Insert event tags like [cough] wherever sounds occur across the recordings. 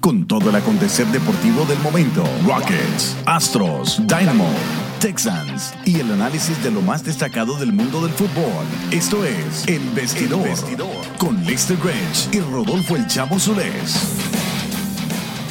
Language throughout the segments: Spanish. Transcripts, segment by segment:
Con todo el acontecer deportivo del momento, Rockets, Astros, Dynamo, Texans y el análisis de lo más destacado del mundo del fútbol. Esto es El Vestidor, con Lester Grange y Rodolfo El Chavo Solés.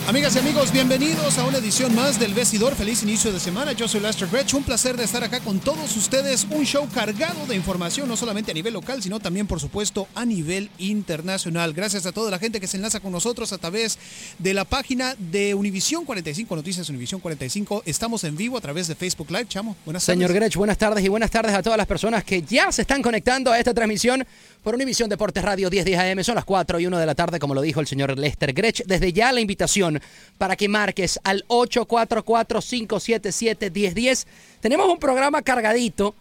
Amigas y amigos, bienvenidos a una edición más del Vestidor. Feliz inicio de semana. Yo soy Lester Gretsch. Un placer de estar acá con todos ustedes. Un show cargado de información, no solamente a nivel local, sino también, por supuesto, a nivel internacional. Gracias a toda la gente que se enlaza con nosotros a través de la página de Univisión 45, Noticias Univisión 45. Estamos en vivo a través de Facebook Live. Chamo, buenas tardes. Señor Grech, buenas tardes y buenas tardes a todas las personas que ya se están conectando a esta transmisión por Univisión Deportes Radio 1010 AM. Son las 4 y 1 de la tarde, como lo dijo el señor Lester Grech. Desde ya la invitación para que marques al 844-577-1010. Tenemos un programa cargadito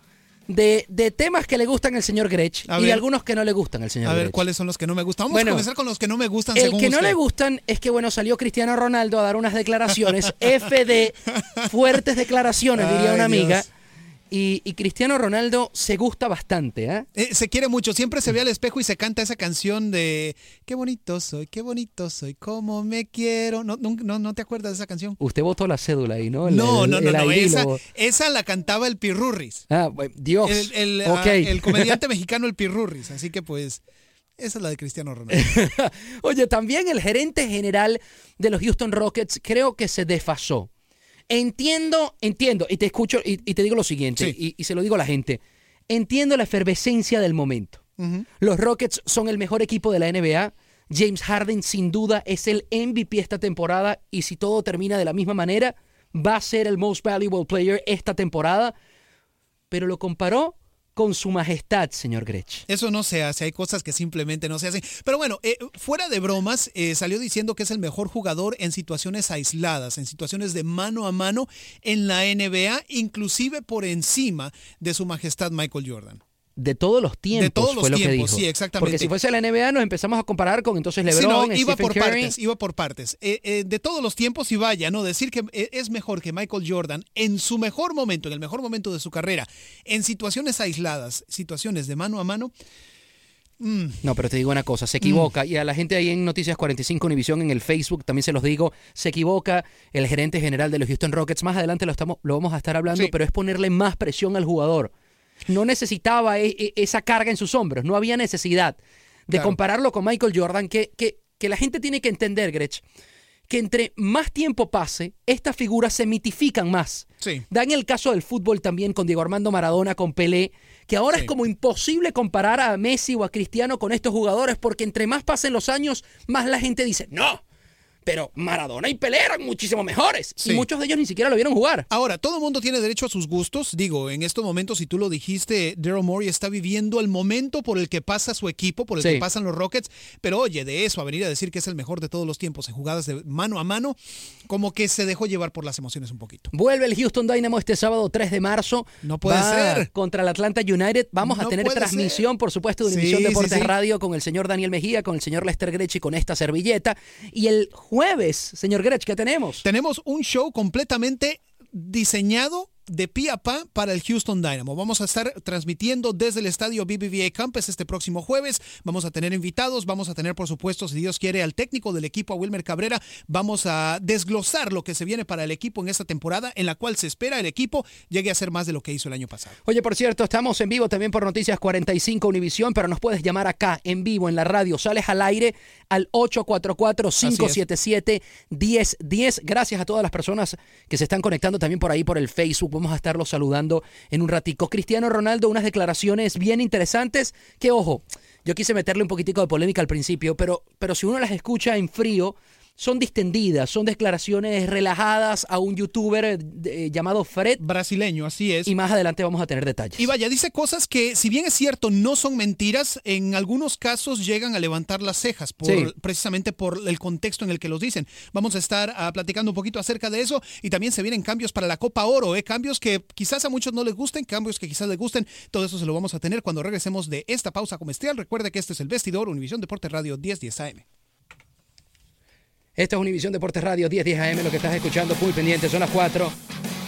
de, de temas que le gustan al señor Grech A y ver. algunos que no le gustan al señor A ver, Grech. ¿cuáles son los que no me gustan? Vamos Bueno, a comenzar con los que no me gustan El según que no le gustan es que, bueno, salió Cristiano Ronaldo a dar unas declaraciones, [laughs] FD, fuertes declaraciones, [laughs] diría Ay, una amiga. Dios. Y, y Cristiano Ronaldo se gusta bastante, ¿eh? Eh, se quiere mucho, siempre se ve al espejo y se canta esa canción de Qué bonito soy, qué bonito soy, cómo me quiero. ¿No, no, no, no te acuerdas de esa canción? Usted votó la cédula ahí, ¿no? El- no, el- no, no, el no. Esa, la cantaba el Pirurris. Ah, bueno, Dios. El, el, ah, el comediante [laughs] mexicano el Pirurris. Así que pues, esa es la de Cristiano Ronaldo. [laughs] Oye, también el gerente general de los Houston Rockets creo que se desfasó. Entiendo, entiendo, y te escucho y, y te digo lo siguiente, Sí. y, y se lo digo a la gente. Entiendo la efervescencia del momento. Los Rockets son el mejor equipo de la NBA. James Harden sin duda es el MVP esta temporada y si todo termina de la misma manera, va a ser el most valuable player esta temporada. Pero lo comparó con su majestad, señor Grech. Eso no se hace, hay cosas que simplemente no se hacen. Pero bueno, eh, fuera de bromas, eh, salió diciendo que es el mejor jugador en situaciones aisladas, en situaciones de mano a mano en la NBA, inclusive por encima de su majestad Michael Jordan. De todos los tiempos todos los fue lo tiempos, que dijo. sí, exactamente. Porque si fuese la NBA nos empezamos a comparar con entonces Sí, LeBron, no, iba Stephen por Curry. partes, iba por partes. Eh, eh, de todos los tiempos y vaya, ¿no? Decir que eh, es mejor que Michael Jordan en su mejor momento, en el mejor momento de su carrera, en situaciones aisladas, situaciones de mano a mano. mm, No, pero te digo una cosa, se equivoca. Y a la gente ahí en Noticias 45 Univisión, en el Facebook, también se los digo, se equivoca el gerente general de los Houston Rockets. Más adelante lo, estamos, lo vamos a estar hablando, Sí. pero es ponerle más presión al jugador. No necesitaba e- e- esa carga en sus hombros, no había necesidad de Claro. compararlo con Michael Jordan, que, que, que la gente tiene que entender, Grech, que entre más tiempo pase, estas figuras se mitifican más. Sí. Da en el caso del fútbol también con Diego Armando Maradona, con Pelé, que ahora Sí. es como imposible comparar a Messi o a Cristiano con estos jugadores porque entre más pasen los años, más la gente dice, no, pero Maradona y Pelé eran muchísimo mejores. Sí. Y muchos de ellos ni siquiera lo vieron jugar. Ahora, todo el mundo tiene derecho a sus gustos. Digo, en estos momentos, si tú lo dijiste, Daryl Morey está viviendo el momento por el que pasa su equipo, por el Sí. que pasan los Rockets. Pero oye, de eso a venir a decir que es el mejor de todos los tiempos en jugadas de mano a mano, como que se dejó llevar por las emociones un poquito. Vuelve el Houston Dynamo este sábado 3 de marzo. No puede Va ser. Contra el Atlanta United. Vamos a tener transmisión, por supuesto, de Univisión sí, Deportes. Radio con el señor Daniel Mejía, con el señor Lester Grech y con esta servilleta. Y el jueves, señor Grech, ¿qué tenemos? Tenemos un show completamente diseñado de pie a pa para el Houston Dynamo. Vamos a estar transmitiendo desde el estadio BBVA Campus este próximo jueves. Vamos a tener invitados, vamos a tener, por supuesto, si Dios quiere, al técnico del equipo, a Wilmer Cabrera. Vamos a desglosar lo que se viene para el equipo en esta temporada, en la cual se espera el equipo llegue a ser más de lo que hizo el año pasado. Oye, por cierto, estamos en vivo también por Noticias 45 Univisión, pero nos puedes llamar acá en vivo en la radio. Sales al aire al 844-577-1010. Gracias a todas las personas que se están conectando también por ahí por el Facebook. Vamos a estarlos saludando en un ratico. Cristiano Ronaldo, unas declaraciones bien interesantes que, ojo, yo quise meterle un poquitico de polémica al principio, pero, pero si uno las escucha en frío, son distendidas, son declaraciones relajadas a un youtuber eh, llamado Fred. Brasileño, así es. Y más adelante vamos a tener detalles. Y vaya, dice cosas que, si bien es cierto, no son mentiras, en algunos casos llegan a levantar las cejas, por, Sí. precisamente por el contexto en el que los dicen. Vamos a estar ah, platicando un poquito acerca de eso y también se vienen cambios para la Copa Oro, ¿eh? cambios que quizás a muchos no les gusten, cambios que quizás les gusten. Todo eso se lo vamos a tener cuando regresemos de esta pausa comercial. Recuerde que este es el vestidor Univisión Deporte Radio 1010 AM. Esta es Univisión Deportes Radio 1010 AM, lo que estás escuchando, muy pendiente, son las 4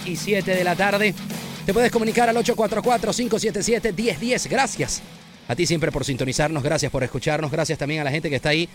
y 7 de la tarde. Te puedes comunicar al 844-577-1010. Gracias a ti siempre por sintonizarnos, gracias por escucharnos, gracias también a la gente que está ahí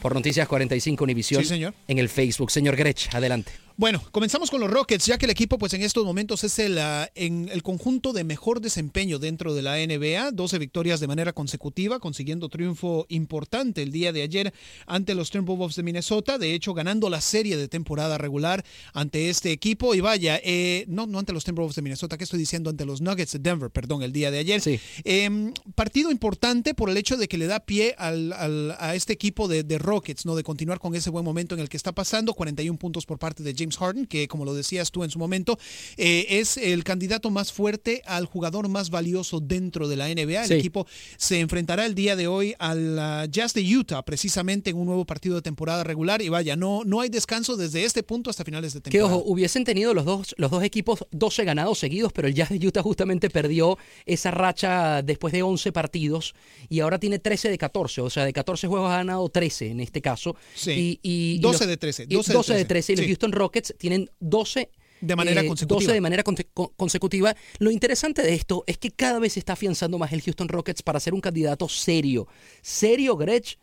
por Noticias 45 Univisión Sí, señor. en el Facebook. Señor Grech, adelante. Bueno, comenzamos con los Rockets, ya que el equipo pues en estos momentos es el, ah, en el conjunto de mejor desempeño dentro de la NBA, 12 victorias de manera consecutiva, consiguiendo triunfo importante el día de ayer ante los Timberwolves de Minnesota, de hecho ganando la serie de temporada regular ante este equipo y vaya, eh, no, no ante los Timberwolves de Minnesota, ¿qué estoy diciendo? Ante los Nuggets de Denver, perdón, el día de ayer. Sí. Eh, partido importante por el hecho de que le da pie al- al- a este equipo de, de Rockets, ¿no? De continuar con ese buen momento en el que está pasando. 41 puntos por parte de James Harden, que como lo decías tú en su momento, eh, es el candidato más fuerte al jugador más valioso dentro de la NBA. El Sí. equipo se enfrentará el día de hoy al ah, Jazz de Utah, precisamente en un nuevo partido de temporada regular. Y vaya, no, no hay descanso desde este punto hasta finales de Que temporada. ojo, hubiesen tenido los dos, los dos equipos 12 ganados seguidos, pero el Jazz de Utah justamente perdió esa racha después de 11 partidos y ahora tiene 13 de 14, o sea, de 14 juegos ha ganado 13 en este caso. Sí. Y, y- y 12 los- de 13, y 12 12 de de 13 y los sí. Houston Rockets tienen 12 De manera eh, consecutiva. 12 de manera conse- con- consecutiva. Lo interesante de esto es que cada vez se está afianzando más el Houston Rockets para ser un candidato serio. Serio, Gretsch,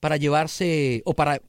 para llevarse, o para,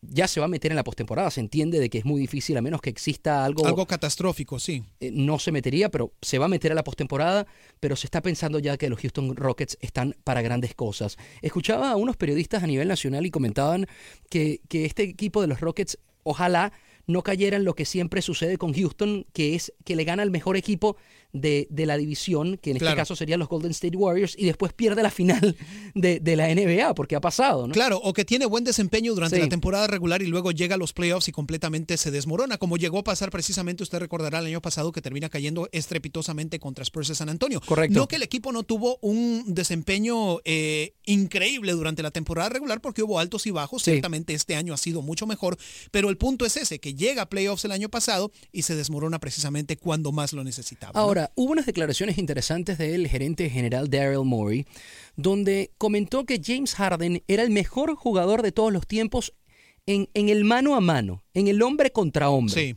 ya se va a meter en la postemporada. Se entiende de que es muy difícil, a menos que exista algo, Algo catastrófico, sí. eh, no se metería, pero se va a meter a la postemporada, pero se está pensando ya que los Houston Rockets están para grandes cosas. Escuchaba a unos periodistas a nivel nacional y comentaban que, que este equipo de los Rockets, ojalá no cayera en lo que siempre sucede con Houston, que es que le gana el mejor equipo de, de la división, que en Claro. este caso serían los Golden State Warriors, y después pierde la final de, de la NBA, porque ha pasado, ¿no? Claro, o que tiene buen desempeño durante Sí. la temporada regular y luego llega a los playoffs y completamente se desmorona, como llegó a pasar precisamente, usted recordará el año pasado que termina cayendo estrepitosamente contra Spurs de San Antonio. Correcto. No que el equipo no tuvo un desempeño eh, increíble durante la temporada regular porque hubo altos y bajos, Sí. ciertamente este año ha sido mucho mejor, pero el punto es ese, que llega a playoffs el año pasado y se desmorona precisamente cuando más lo necesitaba. ¿no? Ahora, hubo unas declaraciones interesantes del gerente general Daryl Morey, donde comentó que James Harden era el mejor jugador de todos los tiempos en, en el mano a mano, en el hombre contra hombre. Sí.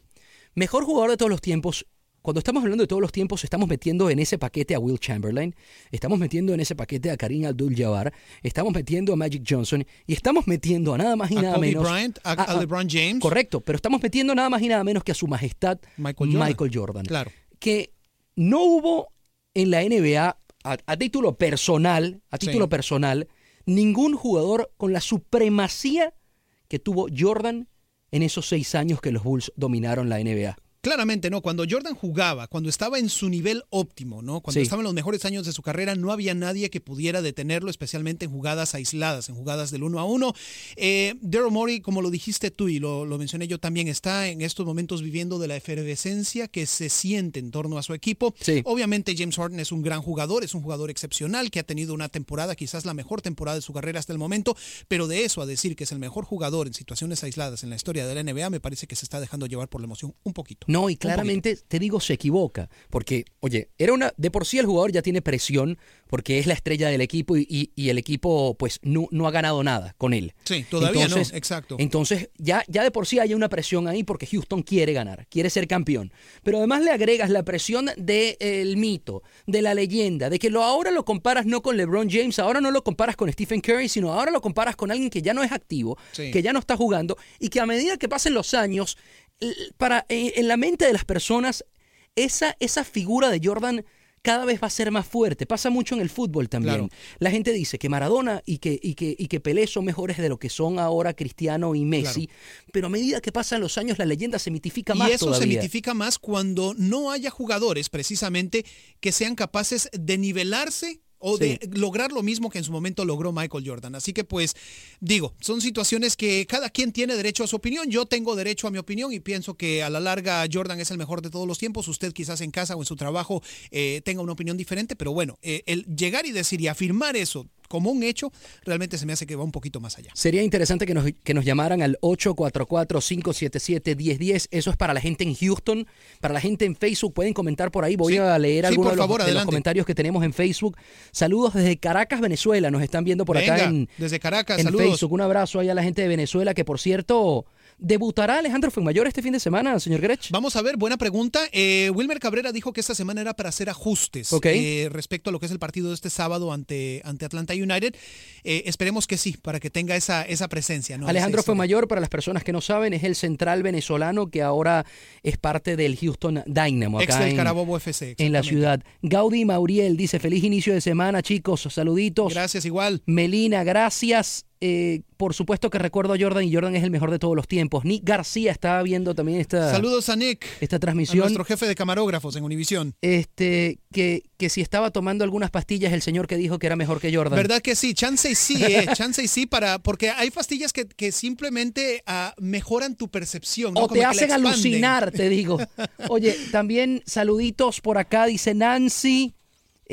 Mejor jugador de todos los tiempos. Cuando estamos hablando de todos los tiempos, estamos metiendo en ese paquete a Will Chamberlain, estamos metiendo en ese paquete a Karim Abdul-Jabbar, estamos metiendo a Magic Johnson y estamos metiendo a nada más y A nada Kobe menos. Bryant, a- a LeBron James. Correcto, pero estamos metiendo nada más y nada menos que a su majestad Michael Jordan. Michael Jordan Claro. que no hubo en la NBA, a, a título personal, a Sí. título personal, ningún jugador con la supremacía que tuvo Jordan en esos seis años que los Bulls dominaron la NBA. Claramente, ¿no? Cuando Jordan jugaba, cuando estaba en su nivel óptimo, ¿no? Cuando Sí. estaba en los mejores años de su carrera, no había nadie que pudiera detenerlo, especialmente en jugadas aisladas, en jugadas del uno a uno. Eh, Daryl Morey, como lo dijiste tú y lo, lo mencioné yo también, está en estos momentos viviendo de la efervescencia que se siente en torno a su equipo. Sí. Obviamente James Harden es un gran jugador, es un jugador excepcional que ha tenido una temporada, quizás la mejor temporada de su carrera hasta el momento, pero de eso a decir que es el mejor jugador en situaciones aisladas en la historia de la NBA, me parece que se está dejando llevar por la emoción un poquito. No, y claramente te digo, se equivoca. Porque, oye, era una. De por sí el jugador ya tiene presión porque es la estrella del equipo y, y- y el equipo, pues, no, no ha ganado nada con él. Sí, todavía Entonces- no, exacto. Entonces, ya, ya de por sí hay una presión ahí porque Houston quiere ganar, quiere ser campeón. Pero además le agregas la presión del mito, de la leyenda, de que lo, ahora lo comparas no con LeBron James, ahora no lo comparas con Stephen Curry, sino ahora lo comparas con alguien que ya no es activo, Sí. que ya no está jugando y que a medida que pasen los años, para, en, la mente de las personas, esa, esa figura de Jordan cada vez va a ser más fuerte. Pasa mucho en el fútbol también. Claro. La gente dice que Maradona y que, y, que, y que Pelé son mejores de lo que son ahora Cristiano y Messi, pero a medida que pasan los años la leyenda se mitifica más Y eso se mitifica más cuando no haya jugadores precisamente que sean capaces de nivelarse o de lograr lo mismo que en su momento logró Michael Jordan. Así que pues digo, son situaciones que cada quien tiene derecho a su opinión. Yo tengo derecho a mi opinión y pienso que a la larga Jordan es el mejor de todos los tiempos. Usted quizás en casa o en su trabajo eh, tenga una opinión diferente, pero bueno, eh, el llegar y decir y afirmar eso como un hecho realmente se me hace que va un poquito más allá. Sería interesante que nos, que nos llamaran al 844-577-1010. Eso es para la gente en Houston. Para la gente en Facebook, pueden comentar por ahí. Voy Sí. a leer Sí, algunos de, los, de comentarios que tenemos en Facebook. Saludos desde Caracas, Venezuela. Nos están viendo por acá en, desde Caracas, en saludos. Facebook. Un abrazo ahí a la gente de Venezuela, que por cierto, debutará Alejandro Fuenmayor este fin de semana, señor Grech. Vamos a ver, buena pregunta. Eh, Wilmer Cabrera dijo que esta semana era para hacer ajustes Ok. eh, respecto a lo que es el partido de este sábado ante, ante Atlanta United. Eh, esperemos que sí, para que tenga esa, esa presencia. ¿no? Alejandro Fuenmayor, para las personas que no saben, es el central venezolano que ahora es parte del Houston Dynamo. Ex Acá del en, Carabobo FC. en la ciudad. Gaudí Mauriel dice, feliz inicio de semana, chicos. Saluditos. Gracias, igual. Melina, gracias. Eh, por supuesto que recuerdo a Jordan y Jordan es el mejor de todos los tiempos. Nick García estaba viendo también esta, Saludos a Nick, esta a transmisión. nuestro jefe de camarógrafos en Univisión. Este, que, que si estaba tomando algunas pastillas el señor que dijo que era mejor que Jordan. ¿Verdad que sí? Chance y sí, eh. [laughs] Chance y sí, para, porque hay pastillas que, que simplemente ah, mejoran tu percepción. ¿no? O Como te hacen alucinar, te digo. [laughs] Oye, también saluditos por acá, dice Nancy.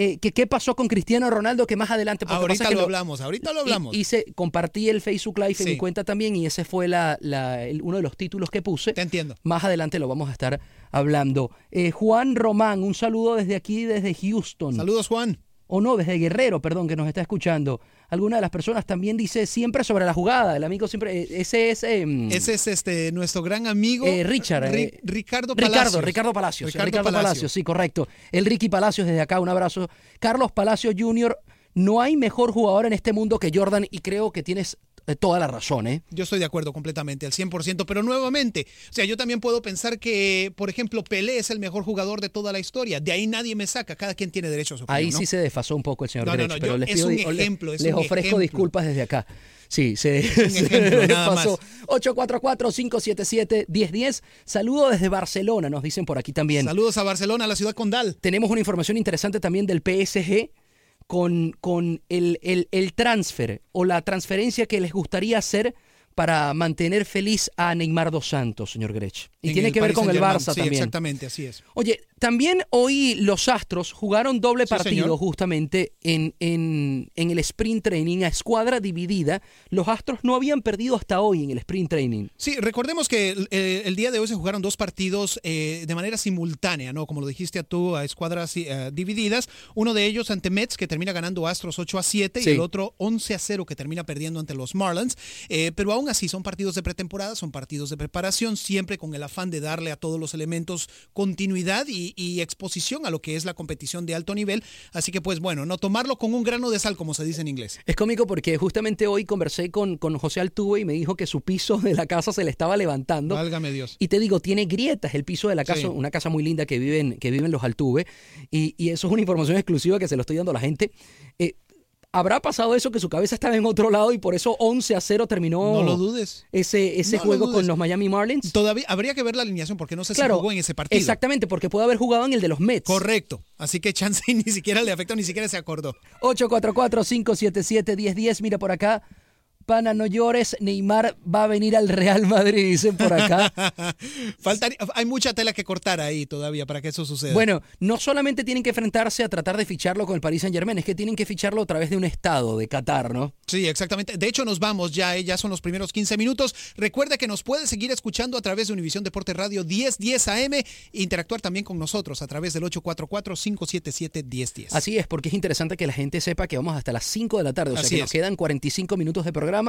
Eh, que qué pasó con Cristiano Ronaldo, que más adelante. Ahorita lo hablamos, ahorita lo hablamos. Hice- compartí el Facebook Live en mi cuenta también y ese fue la, la- el- uno de los títulos que puse. Te entiendo. Más adelante lo vamos a estar hablando. Eh, Juan Román, un saludo desde aquí, desde Houston. Saludos, Juan. O no, desde Guerrero, perdón, que nos está escuchando. Alguna de las personas también dice siempre sobre la jugada. El amigo siempre. eh, Ese es. em, Ese es este nuestro gran amigo Eh, Richard, Ri- eh, Ricardo Palacios. Ricardo, Ricardo Palacios. Ricardo Ricardo, Palacios. Palacios. sí, correcto. El Ricky Palacios desde acá, un abrazo. Carlos Palacios Jr., no hay mejor jugador en este mundo que Jordan y creo que tienes toda la razón, ¿eh? Yo estoy de acuerdo completamente, al 100%, pero nuevamente, o sea, yo también puedo pensar que, por ejemplo, Pelé es el mejor jugador de toda la historia. De ahí nadie me saca, cada quien tiene derecho a su opinión. Ahí ¿no? sí se desfasó un poco el señor No, no, pero yo- les, es pido- un les- ejemplo, es les un ofrezco ejemplo. disculpas desde acá. Sí, se, un [laughs] se ejemplo, desfasó. más. 844-577-1010. Saludo desde Barcelona, nos dicen por aquí también. Saludos a Barcelona, a la ciudad condal. Tenemos una información interesante también del PSG con, con el, el, el transfer o la transferencia que les gustaría hacer para mantener feliz a Neymar dos Santos, señor Grech. Y En tiene que ver con el. Barça sí, también. Exactamente, así es. Oye, también hoy los Astros jugaron doble Sí, partido señor. justamente en, en, en el sprint training a escuadra dividida. Los Astros no habían perdido hasta hoy en el sprint training. Sí, recordemos que el, eh, el día de hoy se jugaron dos partidos eh, de manera simultánea, ¿no? Como lo dijiste a tú, a escuadras eh, divididas. Uno de ellos ante Mets, que termina ganando Astros 8 a 7, Sí. y el otro 11 a 0, que termina perdiendo ante los Marlins. Eh, pero aún así, son partidos de pretemporada, son partidos de preparación, siempre con el afán de darle a todos los elementos continuidad y, y exposición a lo que es la competición de alto nivel. Así que, pues bueno, no tomarlo con un grano de sal, como se dice en inglés. Es cómico porque justamente hoy conversé con, con José Altuve y me dijo que su piso de la casa se le estaba levantando. Válgame Dios. Y te digo, tiene grietas el piso de la casa, Sí. una casa muy linda que viven, que viven los Altuve. Y, y eso es una información exclusiva que se lo estoy dando a la gente. Eh, ¿Habrá pasado eso que su cabeza estaba en otro lado y por eso 11 a 0 terminó No lo dudes. ese, ese No lo juego dudes. con los Miami Marlins? Todavía habría que ver la alineación porque no sé Claro, si jugó en ese partido. Exactamente, porque puede haber jugado en el de los Mets. Correcto. Así que chance ni siquiera le afectó, ni siquiera se acordó. 844-577-1010. Mira por acá. Pana, no llores. Neymar va a venir al Real Madrid, dicen por acá. [laughs] Faltaría- hay mucha tela que cortar ahí todavía para que eso suceda. Bueno, no solamente tienen que enfrentarse a tratar de ficharlo con el Paris Saint Germain, es que tienen que ficharlo a través de un estado de Qatar, ¿no? Sí, exactamente. De hecho, nos vamos ya, eh, ya son los primeros 15 minutos. Recuerda que nos puede seguir escuchando a través de Univisión Deporte Radio 1010 AM e interactuar también con nosotros a través del 844-577-1010. Así es, porque es interesante que la gente sepa que vamos hasta las 5 de la tarde, o sea Así que nos es. quedan 45 minutos de programa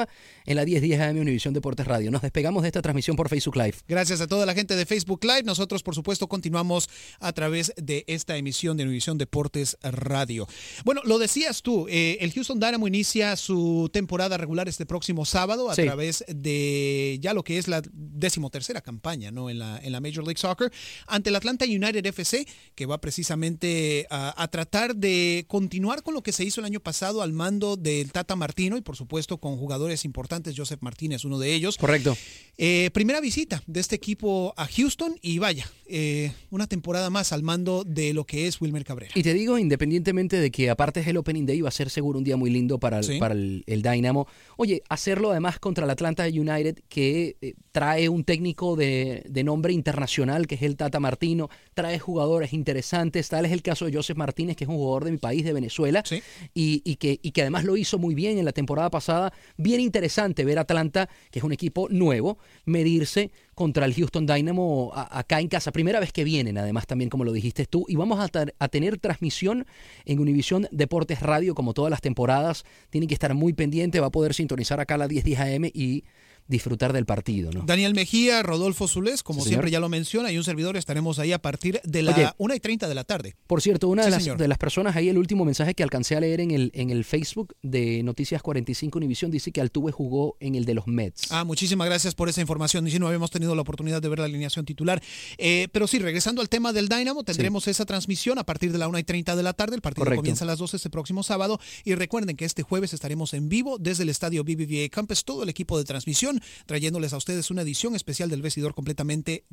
en la 1010 AM Univisión Deportes Radio. Nos despegamos de esta transmisión por Facebook Live. Gracias a toda la gente de Facebook Live. Nosotros, por supuesto, continuamos a través de esta emisión de Univisión Deportes Radio. Bueno, lo decías tú, eh, el Houston Dynamo inicia su temporada regular este próximo sábado a Sí. través de ya lo que es la decimotercera campaña ¿no? en, la, en la Major League Soccer ante el Atlanta United FC, que va precisamente a, a tratar de continuar con lo que se hizo el año pasado al mando del Tata Martino y, por supuesto, con jugadores importantes. Joseph Martínez, uno de ellos. Correcto. Eh, primera visita de este equipo a Houston y vaya, eh, una temporada más al mando de lo que es Wilmer Cabrera. Y te digo, independientemente de que aparte es el Opening Day, va a ser seguro un día muy lindo para el, Sí. para el, el Dynamo. Oye, hacerlo además contra el Atlanta United, que eh, trae un técnico de, de nombre internacional, que es el Tata Martino, trae jugadores interesantes, tal es el caso de Joseph Martínez, que es un jugador de mi país, de Venezuela, Sí. y, y que, y que además lo hizo muy bien en la temporada pasada. Bien interesante ver a Atlanta, que es un equipo nuevo, medirse contra el Houston Dynamo a- acá en casa. Primera vez que vienen, además, también como lo dijiste tú. Y vamos a tener transmisión en Univisión Deportes Radio, como todas las temporadas. Tienen que estar muy pendiente, va a poder sintonizar acá a las 10, 10 AM y disfrutar del partido, ¿no? Daniel Mejía, Rodolfo Zulés, como Sí, siempre ya lo menciona, y un servidor estaremos ahí a partir de la Oye. 1 y 30 de la tarde. Por cierto, una Sí, de, las, de las personas ahí, el último mensaje que alcancé a leer en el, en el Facebook de Noticias 45 Univisión, dice que Altuve jugó en el de los Mets. Ah, muchísimas gracias por esa información. Y si no habíamos tenido la oportunidad de ver la alineación titular. Eh, pero sí, regresando al tema del Dynamo, tendremos esa transmisión a partir de la 1 y 30 de la tarde. El partido Correcto. comienza a las 12 este próximo sábado. Y recuerden que este jueves estaremos en vivo desde el estadio BBVA Campus, todo el equipo de transmisión, trayéndoles a ustedes una edición especial del vestidor completamente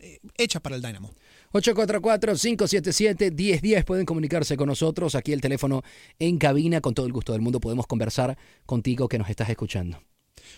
eh, hecha para el Dynamo. 844-577-1010. Pueden comunicarse con nosotros. Aquí el teléfono en cabina. Con todo el gusto del mundo podemos conversar contigo que nos estás escuchando.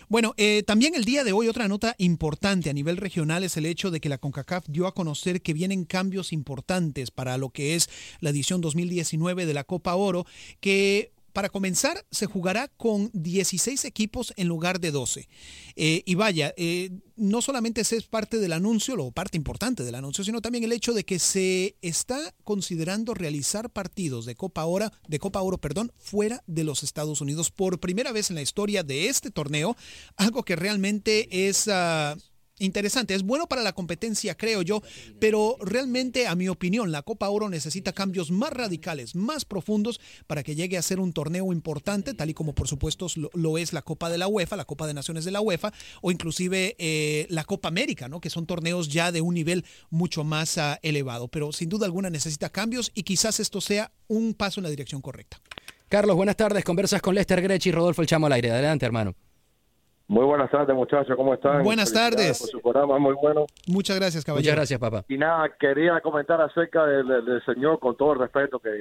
Bueno, eh, también el día de hoy otra nota importante a nivel regional es el hecho de que la CONCACAF dio a conocer que vienen cambios importantes para lo que es la edición 2019 de la Copa Oro, que para comenzar se jugará con 16 equipos en lugar de 12. Eh, y vaya, eh, no solamente ese es parte del anuncio, o parte importante del anuncio, sino también el hecho de que se está considerando realizar partidos de Copa Oro, de Copa Oro, perdón, fuera de los Estados Unidos por primera vez en la historia de este torneo, algo que realmente es ah, interesante, es bueno para la competencia, creo yo, pero realmente, a mi opinión, la Copa Oro necesita cambios más radicales, más profundos para que llegue a ser un torneo importante, tal y como por supuesto lo, es la Copa de la UEFA, la Copa de Naciones de la UEFA, o inclusive eh, la Copa América, ¿no? que son torneos ya de un nivel mucho más ah, elevado, pero sin duda alguna necesita cambios y quizás esto sea un paso en la dirección correcta. Carlos, buenas tardes. Conversas con Lester Grech y Rodolfo El Chamo al aire. Adelante, hermano. Muy buenas tardes, muchachos, ¿cómo están? Buenas tardes. Por su programa, muy bueno. Muchas gracias, caballero. Muchas gracias, papá. Y nada, quería comentar acerca del, señor, con todo el respeto, que,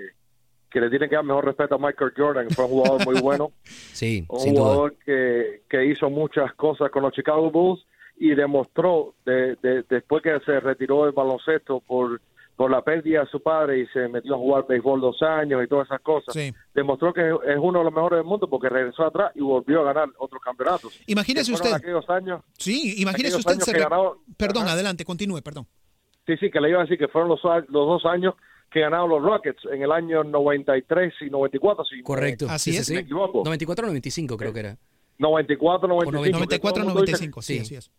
que le tienen que dar mejor respeto a Michael Jordan, que fue un jugador muy bueno, [laughs] Sí, un sin duda. jugador que, que hizo muchas cosas con los Chicago Bulls y demostró, de, de- después que se retiró del baloncesto por, por la pérdida de su padre y se metió a jugar béisbol dos años y todas esas cosas, Sí. demostró que es uno de los mejores del mundo porque regresó atrás y volvió a ganar otros campeonatos. Imagínese usted. aquellos años Sí, imagínese aquellos usted. años se que re- ganó- Perdón, Ajá. adelante, continúe, perdón. Sí, sí, que le iba a decir que fueron los, los dos años que ganaron los Rockets en el año 93 y 94, si Correcto. Así Sí, es. sí, me sí. equivoco. 94 95 creo que era. 94, 95. 94, que todo el mundo dice- 95, sí, sí. así es.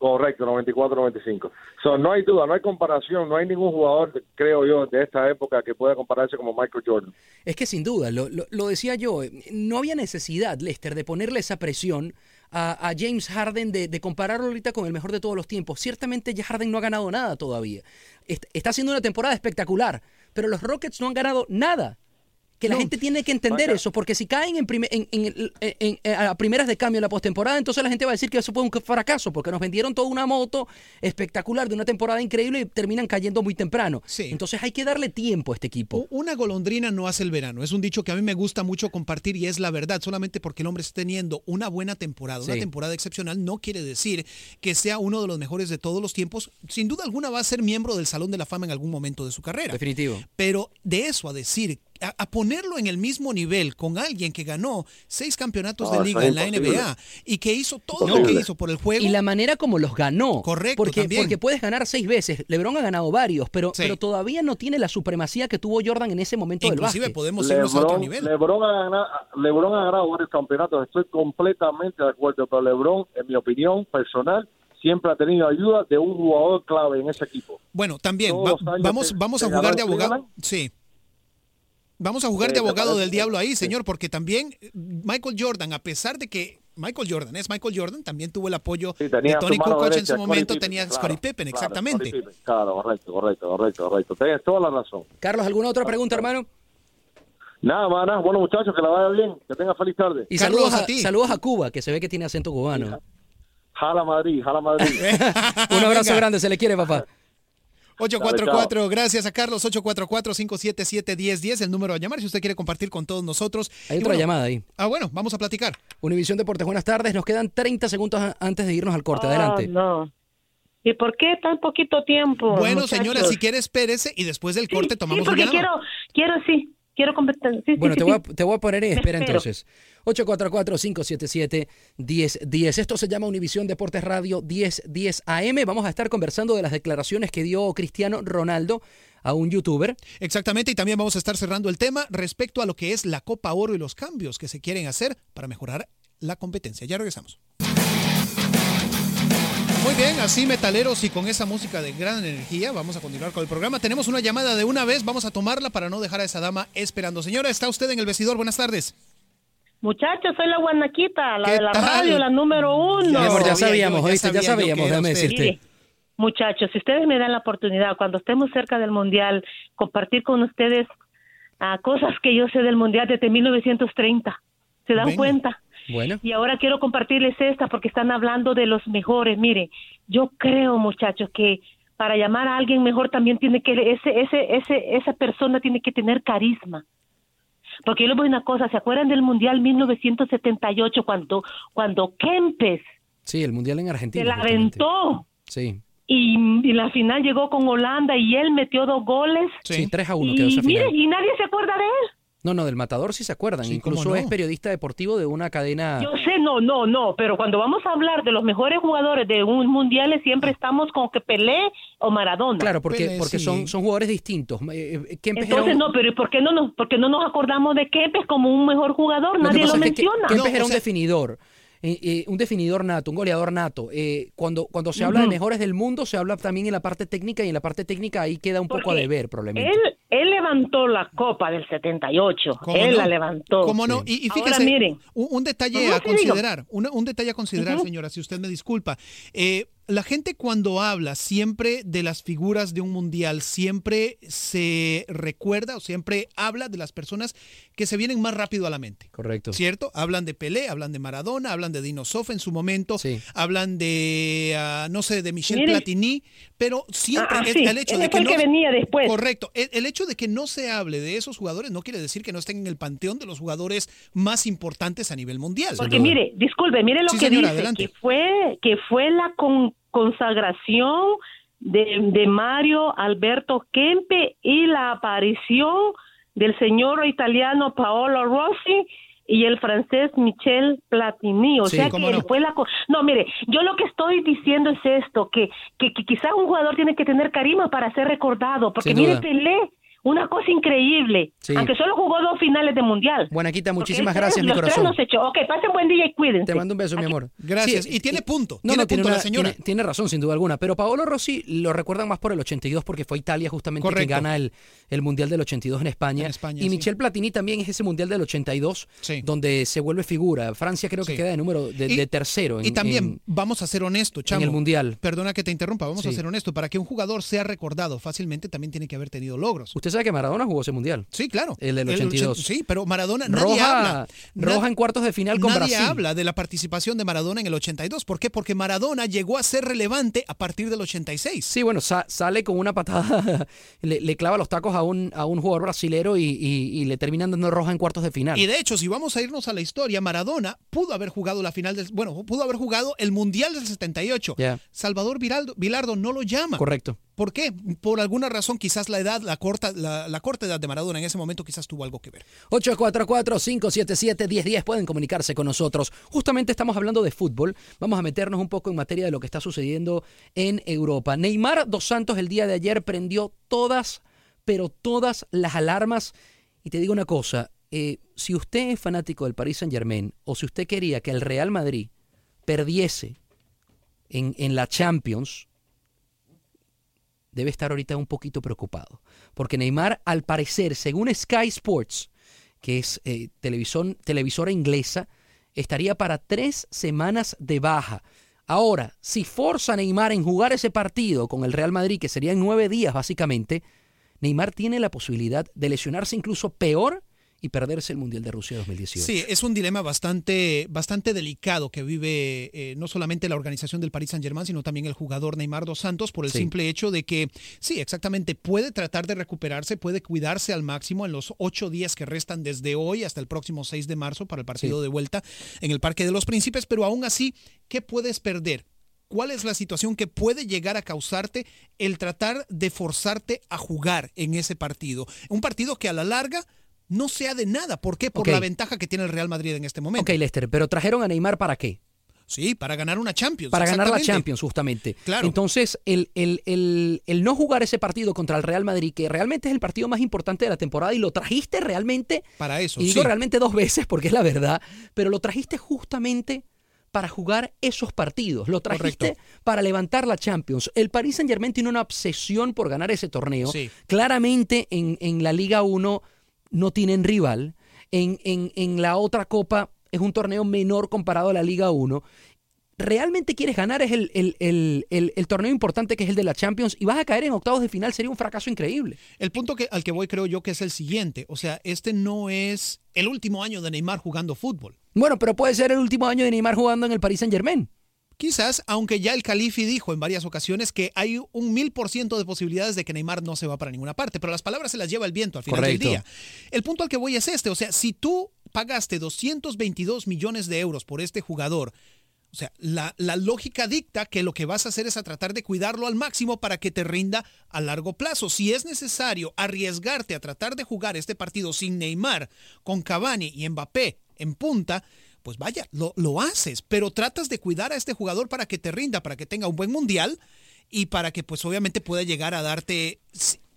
Correcto, 94, 95. So, no hay duda, no hay comparación, no hay ningún jugador, creo yo, de esta época que pueda compararse como Michael Jordan. Es que sin duda, lo, lo- lo decía yo, eh, no había necesidad, Lester, de ponerle esa presión a, a James Harden de, de compararlo ahorita con el mejor de todos los tiempos. Ciertamente Harden no ha ganado nada todavía. Est- está haciendo una temporada espectacular, pero los Rockets no han ganado nada. Que la gente tiene que entender eso, porque si caen en, en- en- en- en- a primeras de cambio en la postemporada, entonces la gente va a decir que eso fue un fracaso, porque nos vendieron toda una moto espectacular de una temporada increíble y terminan cayendo muy temprano. Entonces hay que darle tiempo a este equipo. Una golondrina no hace el verano. Es un dicho que a mí me gusta mucho compartir y es la verdad. Solamente porque el hombre está teniendo una buena temporada, una Sí. temporada excepcional, no quiere decir que sea uno de los mejores de todos los tiempos. Sin duda alguna va a ser miembro del Salón de la Fama en algún momento de su carrera. Definitivo. Pero de eso a decir, a, a ponerlo en el mismo nivel con alguien que ganó seis campeonatos No, de liga en la. NBA y que hizo todo lo que hizo por el juego. Y la manera como los ganó. Correcto, Porque, también. porque puedes ganar seis veces. LeBron ha ganado varios, pero, Sí. pero todavía no tiene la supremacía que tuvo Jordan en ese momento del básquet. Lebron, Lebron ha ganado, Lebron ha ganado varios campeonatos. Estoy completamente de acuerdo, pero Lebron, en mi opinión personal, siempre ha tenido ayuda de un jugador clave en ese equipo. Bueno, también va- vamos, que- vamos a jugar de abogado. Sí. Vamos a jugar de ¿te abogado del diablo ahí, Sí. señor, porque también eh, Michael Jordan, a pesar de que Michael Jordan es Michael Jordan, también tuvo el apoyo de Tenía Tony Kukoc en su Scottie momento, Pippen, tenía claro, Scottie Pippen, claro, exactamente. Pippen. Claro, correcto, correcto, correcto, correcto. Tienes toda la razón. Carlos, ¿alguna otra pregunta, hermano? Nada, más, nada. Bueno, muchachos, que la vaya bien. Que tenga feliz tarde. Y saludos a, saludos a Cuba, que se ve que tiene acento cubano. Jala Madrid, jala Madrid. [laughs] Un abrazo Venga. grande, se le quiere, papá. 844, gracias a Carlos, 844-577-1010, el número a llamar si usted quiere compartir con todos nosotros. Hay Y otra bueno, llamada ahí. Ah, bueno, vamos a platicar. Univisión Deportes, buenas tardes. Nos quedan 30 segundos antes de irnos al corte. Adelante. Oh, no. ¿Y por qué tan poquito tiempo? Bueno, muchachos? señora, si quiere, espérese y después del corte Sí, tomamos porque quiero, quiero, sí, quiero competencia. Sí, Bueno, sí, te voy, a, te voy a poner en espera entonces. 844-577-1010. Esto se llama Univisión Deportes Radio 1010 AM. Vamos a estar conversando de las declaraciones que dio Cristiano Ronaldo a un youtuber. Exactamente, y también vamos a estar cerrando el tema respecto a lo que es la Copa Oro y los cambios que se quieren hacer para mejorar la competencia. Ya regresamos. Muy bien, así metaleros y con esa música de gran energía, vamos a continuar con el programa. Tenemos una llamada de una vez, vamos a tomarla para no dejar a esa dama esperando. Señora, está usted en el vestidor, buenas tardes. Muchachos, soy la guanaquita, la ¿Qué de la tal? radio, la número uno. Mi amor, ya sabía sabíamos, yo, ya. Ya sabíamos, déjame usted. decirte. Muchachos, si ustedes me dan la oportunidad, cuando estemos cerca del Mundial, compartir con ustedes ah, cosas que yo sé del Mundial desde 1930. ¿Se dan Venga. cuenta? Bueno. Y ahora quiero compartirles esta porque están hablando de los mejores. Mire, yo creo, muchachos, que para llamar a alguien mejor también tiene que ese ese ese esa persona tiene que tener carisma. Porque yo les voy a decir una cosa, ¿se acuerdan del Mundial 1978 cuando cuando Kempes Sí, el Mundial en se Argentina. la justamente. aventó Sí. y, y la final llegó con Holanda y él metió dos goles? Sí, 3 a 1 quedó Y esa mire, final. y nadie se acuerda de él. No, no, del Matador sí se acuerdan. Incluso cómo no. es periodista deportivo de una cadena. Yo sé, no, no, no, pero cuando vamos a hablar de los mejores jugadores de un mundial siempre estamos con que Pelé o Maradona. Claro, porque, Pelé, porque sí. son, son jugadores distintos. Eh, eh, Kempes era Entonces un- no, pero ¿y por qué no nos, por qué no nos acordamos de Kempes como un mejor jugador? Lo Nadie lo menciona. Kempes No, era o un sea- definidor. eh, eh, un definidor nato, un goleador nato. Eh, cuando, cuando se habla de mejores del mundo, se habla también en la parte técnica y en la parte técnica ahí queda un poco a deber, probablemente. Él, él levantó la copa del 78. ¿Cómo Él no? la levantó. ¿Cómo no? Y, y Ahora fíjese, miren. un, un detalle a considerar, un detalle a considerar, señora, si usted me disculpa. Eh, la gente cuando habla siempre de las figuras de un mundial, siempre se recuerda o siempre habla de las personas que se vienen más rápido a la mente. Correcto. ¿Cierto? Hablan de Pelé, hablan de Maradona, hablan de Dino Sof en su momento, Sí. hablan de, ah, no sé, de Michel Mire. Platini, pero siempre Ah, sí, el hecho de fue que el no... que venía después. Correcto. El, el hecho de que no se hable de esos jugadores no quiere decir que no estén en el panteón de los jugadores más importantes a nivel mundial. Porque mire, disculpe, mire lo Sí, que señora, dice, adelante. que fue, que fue la con- consagración de, de Mario Alberto Kempe y la aparición del señor italiano Paolo Rossi y el francés Michel Platini, o Sí, sea que no. fue la co- no mire, yo lo que estoy diciendo es esto, que, que, que quizás un jugador tiene que tener carisma para ser recordado, porque Sin mire duda. Pelé, una cosa increíble, Sí. aunque solo jugó dos finales de mundial. Buenaquita, muchísimas gracias, mi los tres corazón. los echó. Ok, pasen buen día y cuídense. Te mando un beso, mi amor. Gracias. Sí, y tiene punto. No, tiene no, tiene, punto una- la señora. tiene- tiene razón, sin duda alguna. Pero Paolo Rossi lo recuerdan más por el 82 porque fue Italia justamente Correcto. que gana el, el Mundial del 82 en España. En España, y sí. Michel Platini también es ese Mundial del 82 Sí. donde se vuelve figura. Francia creo que Sí. queda de número de, Y- de tercero. En, y también, en- vamos a ser honestos, Chamo. en el Mundial. Perdona que te interrumpa, vamos a ser honestos. Para que un jugador sea recordado fácilmente, también tiene que haber tenido logros. Usted usted sabe que Maradona jugó ese mundial. Sí, claro. El del El 82. ochen- sí, pero Maradona nadie Roja, habla. roja en cuartos de final con nadie Brasil. habla de la participación de Maradona en el 82. ¿Por qué? Porque Maradona llegó a ser relevante a partir del 86. Sí, bueno, sa- sale con una patada, [laughs] le, le clava los tacos a un, a un jugador brasilero y, y- y le terminan dando roja en cuartos de final. Y de hecho, si vamos a irnos a la historia, Maradona pudo haber jugado la final del, bueno, pudo haber jugado el Mundial del 78. Ya. Salvador Viraldo- Vilardo no lo llama. Correcto. ¿Por qué? Por alguna razón, quizás la edad, la corta, la, la corta edad de Maradona en ese momento quizás tuvo algo que ver. 844-577-1010 pueden comunicarse con nosotros. Justamente estamos hablando de fútbol. Vamos a meternos un poco en materia de lo que está sucediendo en Europa. Neymar dos Santos el día de ayer prendió todas, pero todas las alarmas. Y te digo una cosa, eh, si usted es fanático del Paris Saint Germain o si usted quería que el Real Madrid perdiese en, en la Champions, debe estar ahorita un poquito preocupado. Porque Neymar, al parecer, según Sky Sports, que es eh, televisión, televisora inglesa, estaría para tres semanas de baja. Ahora, si forza a Neymar en jugar ese partido con el Real Madrid, que serían nueve días básicamente, Neymar tiene la posibilidad de lesionarse incluso peor y perderse el Mundial de Rusia 2018. Sí, es un dilema bastante, bastante delicado que vive eh, no solamente la organización del Paris Saint Germain, sino también el jugador Neymar dos Santos por el Sí. simple hecho de que, sí, exactamente, puede tratar de recuperarse, puede cuidarse al máximo en los ocho días que restan desde hoy hasta el próximo 6 de marzo para el partido Sí. de vuelta en el Parque de los Príncipes, pero aún así, ¿qué puedes perder? ¿Cuál es la situación que puede llegar a causarte el tratar de forzarte a jugar en ese partido? Un partido que a la larga no sea de nada. ¿Por qué? Por la ventaja que tiene el Real Madrid en este momento. Ok, Lester, pero trajeron a Neymar para qué? Sí, para ganar una Champions. Para ganar la. Champions, justamente. Claro. Entonces, el, el- el- el no jugar ese partido contra el Real Madrid, que realmente es el partido más importante de la temporada, y lo trajiste realmente, Para eso, y digo sí. realmente dos veces porque es la verdad, pero lo trajiste justamente para jugar esos partidos. Lo trajiste Correcto. para levantar la Champions. El Paris Saint Germain tiene una obsesión por ganar ese torneo. Sí. Claramente en, en la Liga 1 no tienen rival. En, en- en la otra copa es un torneo menor comparado a la Liga 1. Realmente quieres ganar es el, el- el- el- el torneo importante que es el de la Champions y vas a caer en octavos de final, sería un fracaso increíble. El punto que, al que voy creo yo que es el siguiente. O sea, este no es el último año de Neymar jugando fútbol. Bueno, pero puede ser el último año de Neymar jugando en el Paris Saint Germain. Quizás, aunque ya el Califi dijo en varias ocasiones que hay un mil por ciento de posibilidades de que Neymar no se va para ninguna parte, pero las palabras se las lleva el viento al final Correcto. del día. El punto al que voy es este, o sea, si tú pagaste 222 millones de euros por este jugador, o sea, la, la lógica dicta que lo que vas a hacer es a tratar de cuidarlo al máximo para que te rinda a largo plazo. Si es necesario arriesgarte a tratar de jugar este partido sin Neymar, con Cavani y Mbappé en punta, pues vaya, lo, lo haces, pero tratas de cuidar a este jugador para que te rinda, para que tenga un buen mundial y para que pues obviamente pueda llegar a darte,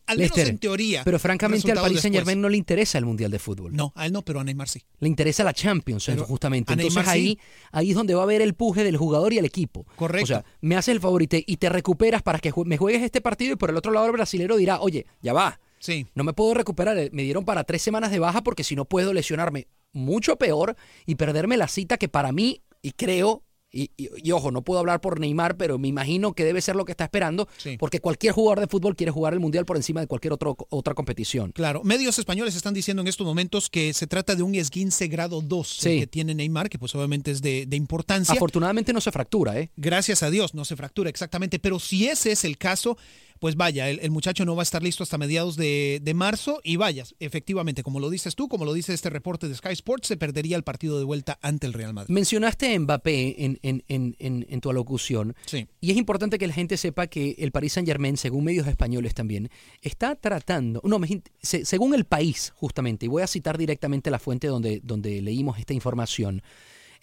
al menos Lester, en teoría. Pero francamente al Paris Saint. Germain no le interesa el Mundial de Fútbol. No, a él no, pero a Neymar sí. Le interesa la Champions, Pero justamente. Entonces ahí, es donde va a haber el puje del jugador y el equipo. Correcto. O sea, me haces el favorito y te recuperas para que jue- me juegues este partido y por el otro lado el brasilero dirá, oye, ya va. Sí. No me puedo recuperar. Me dieron para tres semanas de baja porque si no puedo lesionarme mucho peor y perderme la cita que para mí, y creo, y, y- y ojo, no puedo hablar por Neymar, pero me imagino que debe ser lo que está esperando, Sí. porque cualquier jugador de fútbol quiere jugar el Mundial por encima de cualquier otro, otra competición. Claro, medios españoles están diciendo en estos momentos que se trata de un esguince grado 2 el Sí. que tiene Neymar, que pues obviamente es de, de importancia. Afortunadamente no se fractura, ¿eh? Gracias a Dios, no se fractura exactamente, pero si ese es el caso, pues vaya, el, el muchacho no va a estar listo hasta mediados de, de marzo y vayas, efectivamente, como lo dices tú, como lo dice este reporte de Sky Sports, se perdería el partido de vuelta ante el Real Madrid. Mencionaste a Mbappé en, en- en- en- tu alocución. Sí. Y es importante que la gente sepa que el Paris Saint Germain, según medios españoles también, está tratando, no, según el país justamente, y voy a citar directamente la fuente donde, donde leímos esta información,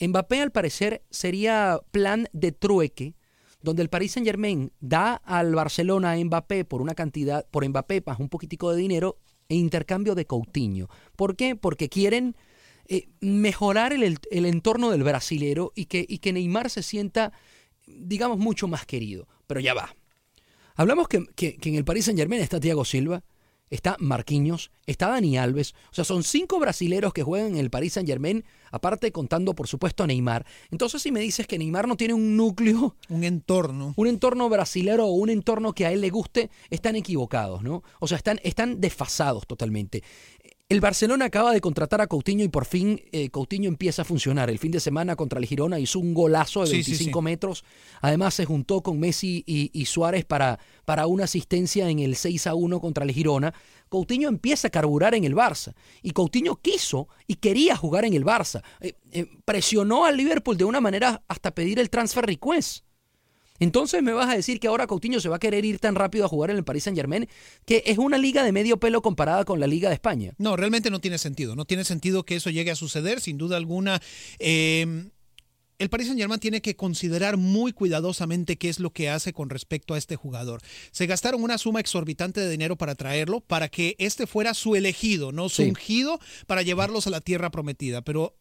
Mbappé al parecer sería plan de trueque, donde el Paris Saint Germain da al Barcelona a Mbappé por una cantidad, por Mbappé más un poquitico de dinero e intercambio de Coutinho. ¿Por qué? Porque quieren eh, mejorar el, entorno del brasilero y que, y Neymar se sienta, digamos, mucho más querido. Pero ya va. Hablamos que, que- que en el Paris Saint Germain está Thiago Silva, está Marquinhos, está Dani Alves. O sea, son cinco brasileros que juegan en el Paris Saint Germain, aparte contando, por supuesto, a Neymar. Entonces, si me dices que Neymar no tiene un núcleo, Un entorno. un entorno brasilero o un entorno que a él le guste, están equivocados, ¿no? O sea, están, están desfasados totalmente. El Barcelona acaba de contratar a Coutinho y por fin eh, Coutinho empieza a funcionar. El fin de semana contra el Girona hizo un golazo de Sí, sí, 25 sí. metros. Además se juntó con Messi y, y Suárez para, para una asistencia en el 6 a 1 contra el Girona. Coutinho empieza a carburar en el Barça. Y Coutinho quiso y quería jugar en el Barça. Eh, eh, presionó al Liverpool de una manera hasta pedir el transfer request. Entonces me vas a decir que ahora Coutinho se va a querer ir tan rápido a jugar en el Paris Saint Germain, que es una liga de medio pelo comparada con la Liga de España. No, realmente no tiene sentido. No tiene sentido que eso llegue a suceder, sin duda alguna. Eh, el Paris Saint Germain tiene que considerar muy cuidadosamente qué es lo que hace con respecto a este jugador. Se gastaron una suma exorbitante de dinero para traerlo, para que este fuera su elegido, no su Sí. ungido, para llevarlos a la tierra prometida. Pero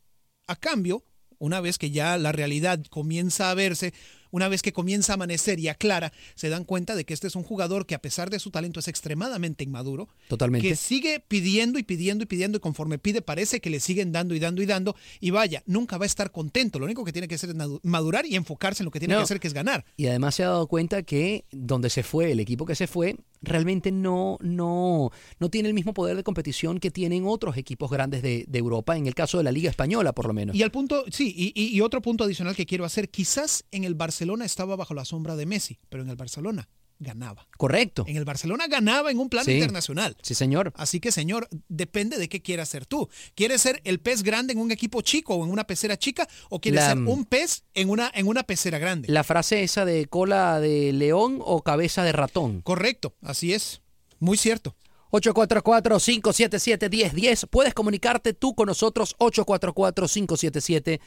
a cambio, una vez que ya la realidad comienza a verse, una vez que comienza a amanecer y aclara, se dan cuenta de que este es un jugador que a pesar de su talento es extremadamente inmaduro, Totalmente. que sigue pidiendo y pidiendo y pidiendo y conforme pide parece que le siguen dando y dando y dando y vaya, nunca va a estar contento. Lo único que tiene que hacer es madu- madurar y enfocarse en lo que tiene No. que hacer, que es ganar. Y además se ha dado cuenta que donde se fue, el equipo que se fue, realmente no, no, no tiene el mismo poder de competición que tienen otros equipos grandes de, de Europa, en el caso de la Liga Española, por lo menos. Y al punto, sí, y, y- y otro punto adicional que quiero hacer, quizás en el Barcelona estaba bajo la sombra de Messi, pero en el Barcelona ganaba. Correcto. En el Barcelona ganaba en un plano Sí. internacional. Sí, señor. Así que, señor, depende de qué quieras ser tú. ¿Quieres ser el pez grande en un equipo chico o en una pecera chica? ¿O quieres La- ser un pez en una, en una pecera grande? La frase esa de cola de león o cabeza de ratón. Correcto, así es. Muy cierto. 844-577-1010. Puedes comunicarte tú con nosotros, 844-577-1010.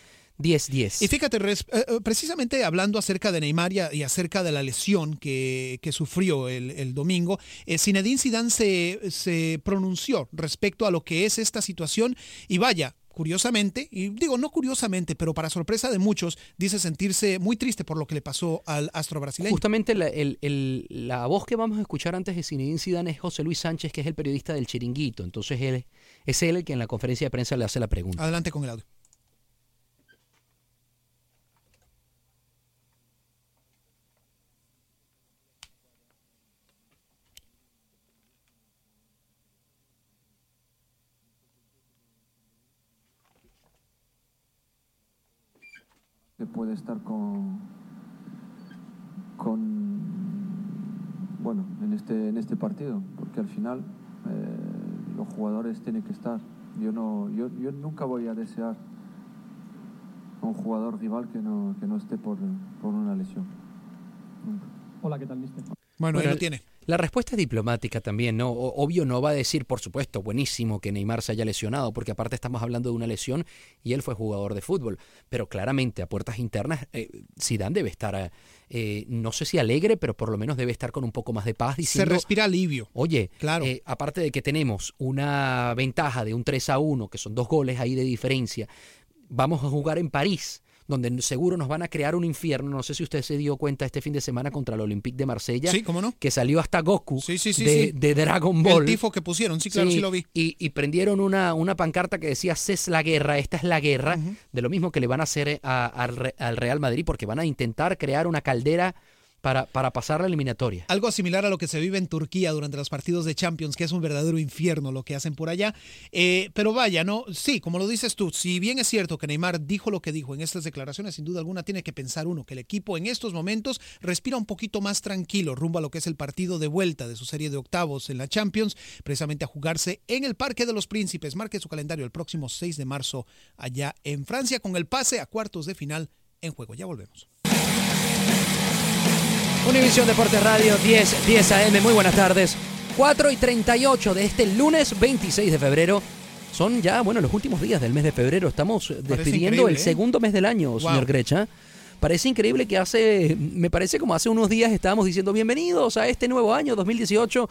Y fíjate, eh, eh, precisamente hablando acerca de Neymar y, acerca de la lesión que, que sufrió el, el domingo, eh, Zinedine Zidane se, se pronunció respecto a lo que es esta situación y vaya, curiosamente, y digo no curiosamente, pero para sorpresa de muchos, dice sentirse muy triste por lo que le pasó al astro brasileño. Justamente la, el- el- la voz que vamos a escuchar antes de Zinedine Zidane es José Luis Sánchez, que es el periodista del Chiringuito. Entonces él, es él el que en la conferencia de prensa le hace la pregunta. Adelante con el audio. Después de estar con con bueno en este en este partido porque al final eh, los jugadores tienen que estar yo no yo, yo nunca voy a desear a un jugador rival que no que no esté por, por una lesión Nunca. Hola, ¿qué tal, mister? Bueno, ahí lo tiene. La respuesta es diplomática también, ¿no? Obvio no va a decir, por supuesto, buenísimo que Neymar se haya lesionado, porque aparte estamos hablando de una lesión y él fue jugador de fútbol. Pero claramente, a puertas internas, eh, Zidane debe estar, eh, no sé si alegre, pero por lo menos debe estar con un poco más de paz. Se respira alivio. Oye, Claro. eh, aparte de que tenemos una ventaja de un 3 a 1, que son dos goles ahí de diferencia, vamos a jugar en París, donde seguro nos van a crear un infierno. No sé si usted se dio cuenta este fin de semana contra el Olympique de Marsella, Sí, ¿cómo no? que salió hasta Goku Sí, sí, sí, de, Dragon Ball. El tifo que pusieron, sí, claro, sí, lo vi. Y, y prendieron una, una pancarta que decía, cés la guerra, esta es la guerra, de lo mismo que le van a hacer a- al Real Madrid, porque van a intentar crear una caldera para, para pasar la eliminatoria. Algo similar a lo que se vive en Turquía durante los partidos de Champions, que es un verdadero infierno lo que hacen por allá. Eh, pero vaya, ¿no? Sí, como lo dices tú, si bien es cierto que Neymar dijo lo que dijo en estas declaraciones, sin duda alguna tiene que pensar uno que el equipo en estos momentos respira un poquito más tranquilo rumbo a lo que es el partido de vuelta de su serie de octavos en la Champions, precisamente a jugarse en el Parque de los Príncipes. Marque su calendario el próximo 6 de marzo allá en Francia con el pase a cuartos de final en juego. Ya volvemos. Univisión Deportes Radio 10, 10 AM, muy buenas tardes. 4 y 38 de este lunes 26 de febrero. Son ya, bueno, los últimos días del mes de febrero. Estamos despidiendo el ¿eh? segundo mes del año, Wow. señor Grecha. Parece increíble que hace, me parece como hace unos días estábamos diciendo bienvenidos a este nuevo año 2018.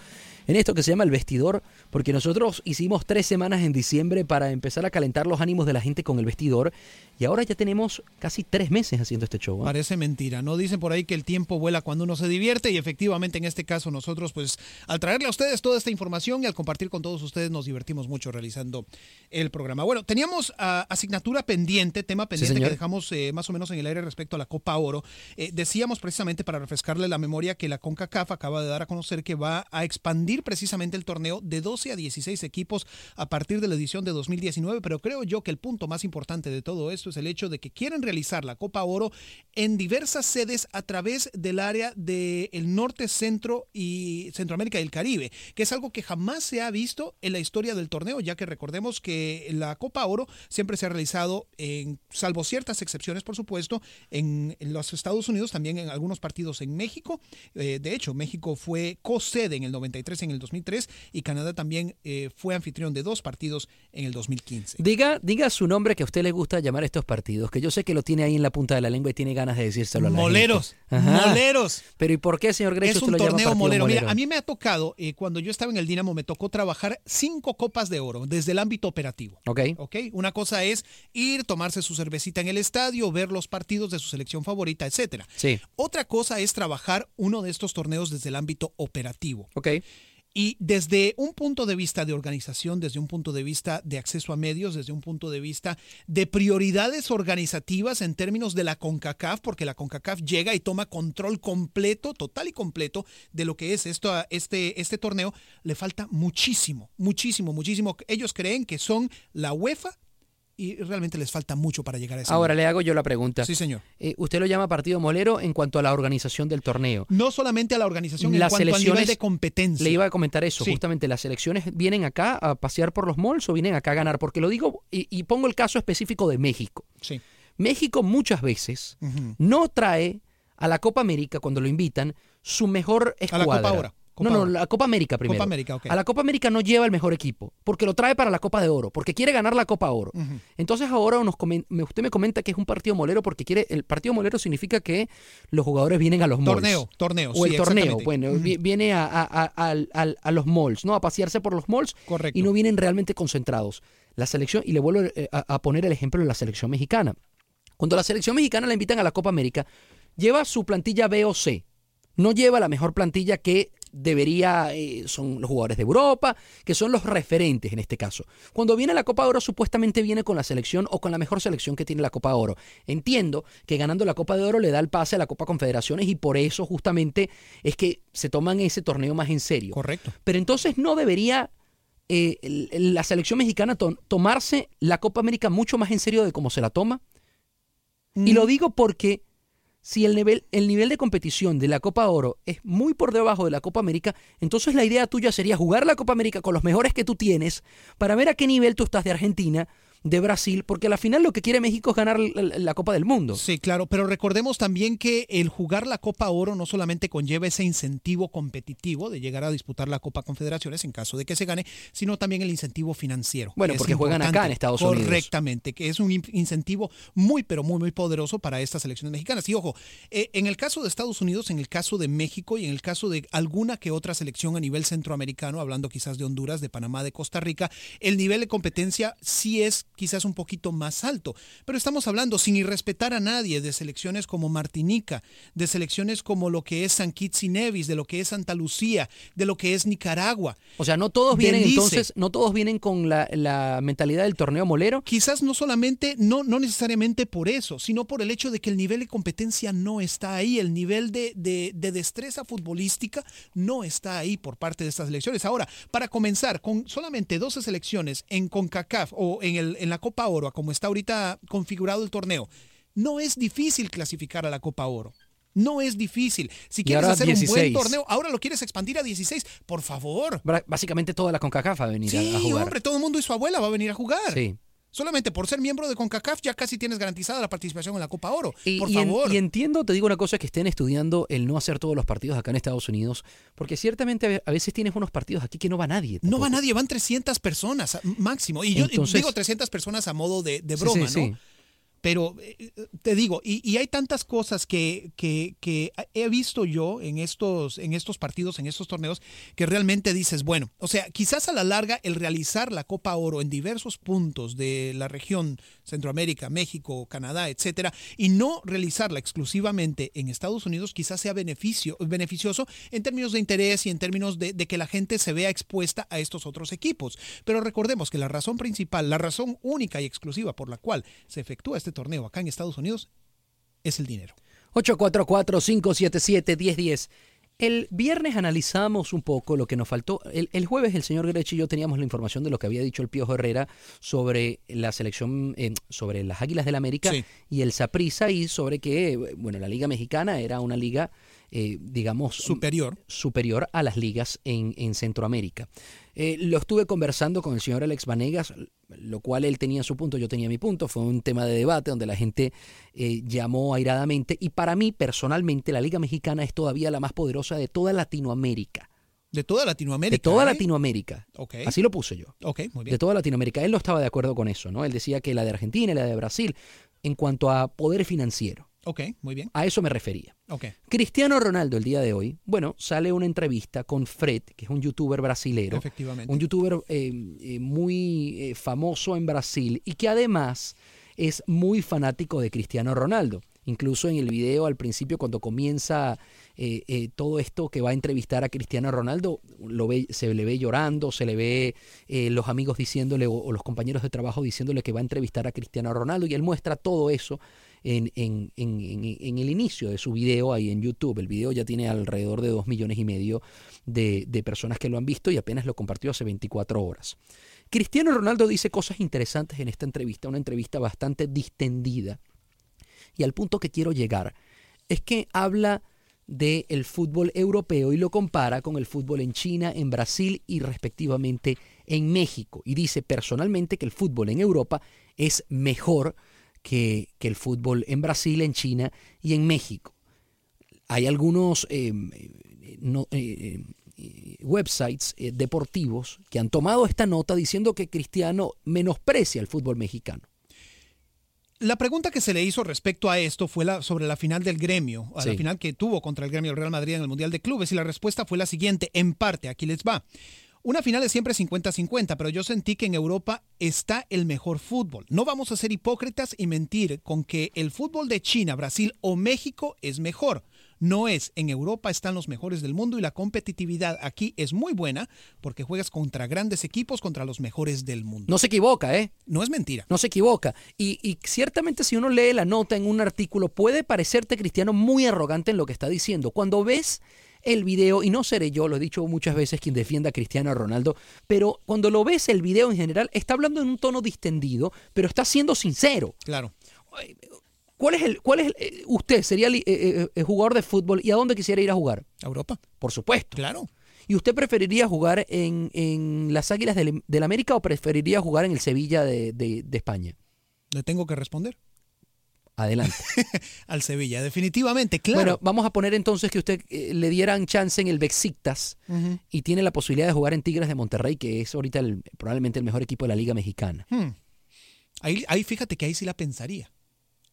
En esto que se llama el vestidor, porque nosotros hicimos tres semanas en diciembre para empezar a calentar los ánimos de la gente con el vestidor y ahora ya tenemos casi tres meses haciendo este show. ¿eh? Parece mentira, ¿no? Dicen por ahí que el tiempo vuela cuando uno se divierte y efectivamente en este caso nosotros pues al traerle a ustedes toda esta información y al compartir con todos ustedes nos divertimos mucho realizando el programa. Bueno, teníamos ah, asignatura pendiente, tema pendiente que dejamos eh, más o menos en el aire respecto a la Copa Oro. Eh, decíamos precisamente para refrescarle la memoria que la CONCACAF acaba de dar a conocer que va a expandir precisamente el torneo de 12 a 16 equipos a partir de la edición de 2019, pero creo yo que el punto más importante de todo esto es el hecho de que quieren realizar la Copa Oro en diversas sedes a través del área del norte, centro y Centroamérica y el Caribe, que es algo que jamás se ha visto en la historia del torneo, ya que recordemos que la Copa Oro siempre se ha realizado, en, salvo ciertas excepciones, por supuesto, en, en los Estados Unidos, también en algunos partidos en México. Eh, de hecho, México fue co-sede en el 93 en el 2003 y Canadá también eh, fue anfitrión de dos partidos en el 2015. Diga, diga su nombre que a usted le gusta llamar estos partidos, que yo sé que lo tiene ahí en la punta de la lengua y tiene ganas de decírselo a la Moleros. Ajá. moleros. Pero ¿y por qué, señor Grecio, Es usted un lo llama torneo partido molero. molero? Mira, a mí me ha tocado, eh, cuando yo estaba en el Dinamo, me tocó trabajar cinco copas de oro desde el ámbito operativo. Ok. ¿ok? Una cosa es ir, tomarse su cervecita en el estadio, ver los partidos de su selección favorita, etcétera. Sí. Otra cosa es trabajar uno de estos torneos desde el ámbito operativo. Ok. Y desde un punto de vista de organización, desde un punto de vista de acceso a medios, desde un punto de vista de prioridades organizativas en términos de la CONCACAF, porque la CONCACAF llega y toma control completo, total y completo de lo que es esto, este, este torneo, le falta muchísimo, muchísimo, muchísimo. Ellos creen que son la UEFA y realmente les falta mucho para llegar a ese Ahora le hago yo la pregunta. Sí, señor. Eh, usted lo llama partido molero en cuanto a la organización del torneo. No solamente a la organización, Las en cuanto al nivel selecciones- de competencia. Le iba a comentar eso, Sí. justamente las selecciones vienen acá a pasear por los malls o vienen acá a ganar, porque lo digo y, y pongo el caso específico de México. Sí. México muchas veces no trae a la Copa América cuando lo invitan su mejor A escuadra. la Copa Ora. Copa no, no, la Copa América primero. Copa América. A la Copa América no lleva el mejor equipo, porque lo trae para la Copa de Oro, porque quiere ganar la Copa Oro. Entonces ahora nos usted me comenta que es un partido molero porque quiere el partido molero significa que los jugadores vienen a los malls. Torneo, torneo, O sí, el torneo, bueno, viene a, a- a- al- al- a los malls, ¿no? A pasearse por los malls Correcto. y no vienen realmente concentrados. La selección, y le vuelvo eh, a, a poner el ejemplo de la selección mexicana. Cuando la selección mexicana la invitan a la Copa América, lleva su plantilla B o C. No lleva la mejor plantilla que debería, eh, son los jugadores de Europa, que son los referentes en este caso. Cuando viene la Copa Oro, supuestamente viene con la selección o con la mejor selección que tiene la Copa Oro. Entiendo que ganando la Copa de Oro le da el pase a la Copa Confederaciones y por eso justamente es que se toman ese torneo más en serio. Correcto. Pero entonces no debería eh, la selección mexicana to- tomarse la Copa América mucho más en serio de cómo se la toma. Y lo digo porque si el nivel, el nivel de competición de la Copa Oro es muy por debajo de la Copa América, entonces la idea tuya sería jugar la Copa América con los mejores que tú tienes para ver a qué nivel tú estás de Argentina, de Brasil, porque al final lo que quiere México es ganar la, la Copa del Mundo. Sí, claro, pero recordemos también que el jugar la Copa Oro no solamente conlleva ese incentivo competitivo de llegar a disputar la Copa Confederaciones en caso de que se gane, sino también el incentivo financiero. Bueno, porque juegan acá en Estados Unidos. Correctamente, que es un in- incentivo muy, pero muy, muy poderoso para estas selecciones mexicanas. Y ojo, eh, en el caso de Estados Unidos, en el caso de México y en el caso de alguna que otra selección a nivel centroamericano, hablando quizás de Honduras, de Panamá, de Costa Rica, el nivel de competencia sí es quizás un poquito más alto. Pero estamos hablando, sin irrespetar a nadie, de selecciones como Martinica, de selecciones como lo que es San Kitts y Nevis, de lo que es Santa Lucía, de lo que es Nicaragua. O sea, no todos vienen Belice. entonces, no todos vienen con la, la mentalidad del torneo molero. Quizás no solamente, no, no necesariamente por eso, sino por el hecho de que el nivel de competencia no está ahí, el nivel de, de- de destreza futbolística no está ahí por parte de estas selecciones. Ahora, para comenzar, con solamente 12 selecciones en CONCACAF o en, el, en la Copa Oro, a como está ahorita configurado el torneo, no es difícil clasificar a la Copa Oro. No es difícil. Si quieres hacer un 16. buen torneo, ahora lo quieres expandir a 16, por favor. Básicamente toda la CONCACAF va a venir a- Sí, a jugar. hombre, todo el mundo y su abuela va a venir a jugar. Sí. Solamente por ser miembro de CONCACAF ya casi tienes garantizada la participación en la Copa Oro. Y, por y en- favor. y entiendo, te digo una cosa, que estén estudiando el no hacer todos los partidos acá en Estados Unidos, porque ciertamente a ve- a veces tienes unos partidos aquí que no va nadie. no va nadie, van 300 personas máximo. Y yo Entonces- digo 300 personas a modo de, de Sí, broma, sí, ¿no? sí. Pero eh, te digo, y, y hay tantas cosas que, que, que he visto yo en estos, en estos partidos, en estos torneos, que realmente dices, bueno, o sea, quizás a la larga el realizar la Copa Oro en diversos puntos de la región Centroamérica, México, Canadá, etcétera, y no realizarla exclusivamente en Estados Unidos, quizás sea beneficio, beneficioso en términos de interés y en términos de, de que la gente se vea expuesta a estos otros equipos. Pero recordemos que la razón principal, la razón única y exclusiva por la cual se efectúa este torneo acá en Estados Unidos es el dinero. 844-577-1010. El viernes analizamos un poco lo que nos faltó. El, el, jueves el señor Grech y yo teníamos la información de lo que había dicho el Piojo Herrera sobre la selección, eh, sobre las Águilas del América Sí. y el Saprissa y sobre que, bueno, la Liga Mexicana era una liga, eh, digamos, superior. superior a las ligas en, en Centroamérica. Eh, lo estuve conversando con el señor Alex Vanegas, lo cual él tenía su punto, yo tenía mi punto. Fue un tema de debate donde la gente eh, llamó airadamente. Y para mí, personalmente, la Liga Mexicana es todavía la más poderosa de toda Latinoamérica. De toda Latinoamérica. De toda ¿eh? Latinoamérica. Así lo puse yo. Ok, muy bien. De toda Latinoamérica. Él no estaba de acuerdo con eso, ¿no? Él decía que la de Argentina y la de Brasil, en cuanto a poder financiero. Ok, muy bien. A eso me refería. Ok. Cristiano Ronaldo el día de hoy, bueno, sale una entrevista con Fred, que es un youtuber brasilero. Efectivamente. Un youtuber eh, eh, muy eh, famoso en Brasil y que además es muy fanático de Cristiano Ronaldo. Incluso en el video al principio, cuando comienza eh, eh, todo esto que va a entrevistar a Cristiano Ronaldo, lo ve, se le ve llorando, se le ve eh, los amigos diciéndole o, o los compañeros de trabajo diciéndole que va a entrevistar a Cristiano Ronaldo y él muestra todo eso en, el inicio de su video ahí en YouTube. El video ya tiene alrededor de dos millones y medio de, personas que lo han visto y apenas lo compartió hace 24 horas. Cristiano Ronaldo dice cosas interesantes en esta entrevista, una entrevista bastante distendida. Y al punto que quiero llegar es que habla del el fútbol europeo y lo compara con el fútbol en China, en Brasil y respectivamente en México. Y dice personalmente que el fútbol en Europa es mejor que, que el fútbol en Brasil, en China y en México. Hay algunos eh, no, eh, eh, websites deportivos que han tomado esta nota diciendo que Cristiano menosprecia el fútbol mexicano. La pregunta que se le hizo respecto a esto fue la, sobre la final del gremio, a la final que tuvo contra el gremio del Real Madrid en el Mundial de Clubes, y la respuesta fue la siguiente, en parte, aquí les va. Una final es siempre 50-50, pero yo sentí que en Europa está el mejor fútbol. No vamos a ser hipócritas y mentir con que el fútbol de China, Brasil o México es mejor. No es. En Europa están los mejores del mundo y la competitividad aquí es muy buena porque juegas contra grandes equipos, contra los mejores del mundo. No se equivoca, ¿eh? No es mentira. No se equivoca. Y, y ciertamente si uno lee la nota en un artículo, puede parecerte Cristiano muy arrogante en lo que está diciendo. Cuando ves el video, y no seré yo, lo he dicho muchas veces, quien defienda a Cristiano Ronaldo, pero cuando lo ves el video en general, está hablando en un tono distendido, pero está siendo sincero. Claro. ¿Cuál es el, cuál es el- eh, usted sería li- eh, eh, jugador de fútbol y a dónde quisiera ir a jugar? A Europa. Por supuesto. Claro. ¿Y usted preferiría jugar en, en las Águilas del, del América o preferiría jugar en el Sevilla de, de- de España? Le tengo que responder. Adelante. [laughs] Al Sevilla, definitivamente, claro. Bueno, vamos a poner entonces que usted eh, le dieran chance en el Besiktas Ujú. y tiene la posibilidad de jugar en Tigres de Monterrey, que es ahorita el- probablemente el mejor equipo de la Liga Mexicana. Hmm. Ahí, ahí fíjate que ahí sí la pensaría.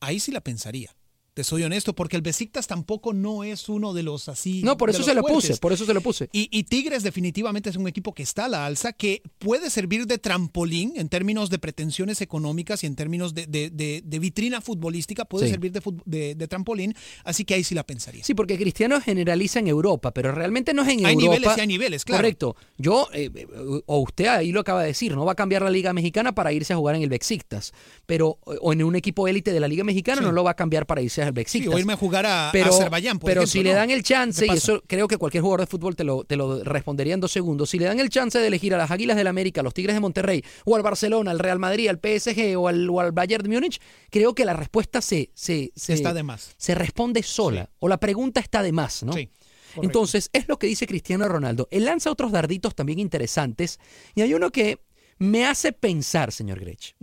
Ahí sí la pensaría. Te soy honesto, porque el Besiktas tampoco no es uno de los así. No, por eso se lo puse, por eso se lo puse. Y, y Tigres definitivamente es un equipo que está a la alza, que puede servir de trampolín en términos de pretensiones económicas y en términos de, de- de- de vitrina futbolística, puede Sí. servir de, trampolín, así que ahí sí la pensaría. Sí, porque Cristiano generaliza en Europa, pero realmente no es en Hay Europa. niveles y hay niveles, claro. Correcto. Yo, eh, eh, o usted ahí lo acaba de decir, no va a cambiar la Liga Mexicana para irse a jugar en el Besiktas, pero o en un equipo élite de la Liga Mexicana Sí. no lo va a cambiar para irse al Besiktas. Sí, o irme a jugar a, a pero, Azerbaiyán, por pero ejemplo, si le dan el chance, y eso creo que cualquier jugador de fútbol te lo, te lo respondería en dos segundos, si le dan el chance de elegir a las Águilas del América, a los Tigres de Monterrey, o al Barcelona, al Real Madrid, al PSG o al, o al Bayern de Múnich, creo que la respuesta se, se, se- Está de más. se responde sola, o la pregunta está de más, ¿no? Sí, correcto. Entonces, es lo que dice Cristiano Ronaldo. Él lanza otros darditos también interesantes, y hay uno que me hace pensar, señor Grech.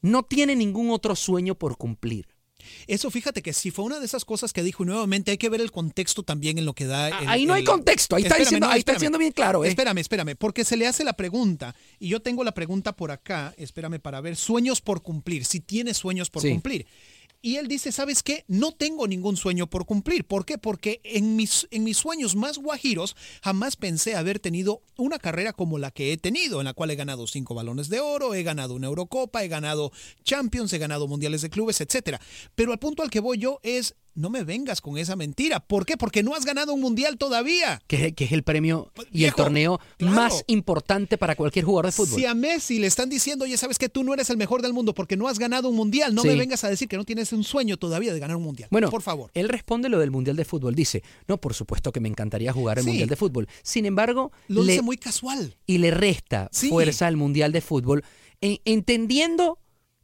No tiene ningún otro sueño por cumplir. Eso fíjate que sí fue una de esas cosas que dijo nuevamente hay que ver el contexto también en lo que da. el- ahí no hay contexto, ahí está diciendo- no, ahí está siendo bien claro, ¿eh? Espérame, espérame, porque se le hace la pregunta y yo tengo la pregunta por acá, espérame para ver, sueños por cumplir, si tiene sueños por Sí. cumplir. Y él dice, ¿sabes qué? No tengo ningún sueño por cumplir. ¿Por qué? Porque en mis, en mis sueños más guajiros jamás pensé haber tenido una carrera como la que he tenido, en la cual he ganado cinco balones de oro, he ganado una Eurocopa, he ganado Champions, he ganado Mundiales de Clubes, etcétera. Pero al punto al que voy yo es, no me vengas con esa mentira. ¿Por qué? Porque no has ganado un Mundial todavía. Que, es- que es el premio y el torneo claro. más importante para cualquier jugador de fútbol. Si a Messi le están diciendo, oye, sabes que tú no eres el mejor del mundo porque no has ganado un mundial, no Sí. me vengas a decir que no tienes un sueño todavía de ganar un mundial. Bueno, por favor. Él responde lo del Mundial de Fútbol. Dice, no, por supuesto que me encantaría jugar el Sí. Mundial de Fútbol. Sin embargo, Lo le- dice muy casual. y le resta Sí. fuerza al Mundial de Fútbol, en- entendiendo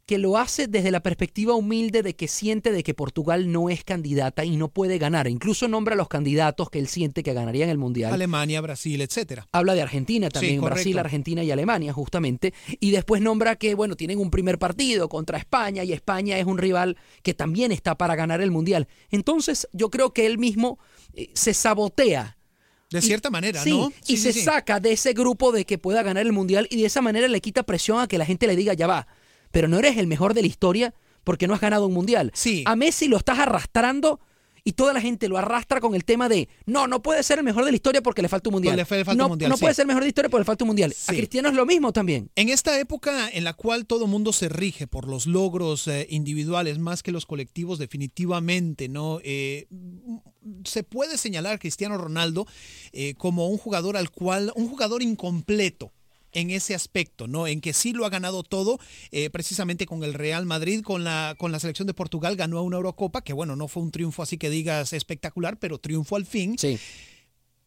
que lo hace desde la perspectiva humilde de que siente de que Portugal no es candidata y no puede ganar. Incluso nombra a los candidatos que él siente que ganarían el Mundial. Alemania, Brasil, etcétera. Habla de Argentina también. Brasil, Argentina y Alemania, justamente. Y después nombra que, bueno, tienen un primer partido contra España y España es un rival que también está para ganar el Mundial. Entonces, yo creo que él mismo eh, se sabotea. De cierta manera, Sí, ¿no? y Sí, se sí, sí. saca de ese grupo de que pueda ganar el Mundial y de esa manera le quita presión a que la gente le diga, ya va, pero no eres el mejor de la historia porque no has ganado un Mundial. A Messi lo estás arrastrando y toda la gente lo arrastra con el tema de, no, no puede ser el mejor de la historia porque le falta un Mundial. le falta no un Mundial, no sí. puede ser el mejor de la historia porque le falta un Mundial. A Sí. Cristiano es lo mismo también. En esta época en la cual todo mundo se rige por los logros eh, individuales más que los colectivos, definitivamente, ¿no? Eh, se puede señalar a Cristiano Ronaldo eh, como un jugador al cual, un jugador incompleto en ese aspecto, ¿no? En que sí lo ha ganado todo, eh, precisamente con el Real Madrid, con la, con la selección de Portugal, ganó una Eurocopa, que bueno, no fue un triunfo así que digas espectacular, pero triunfo al fin. Sí.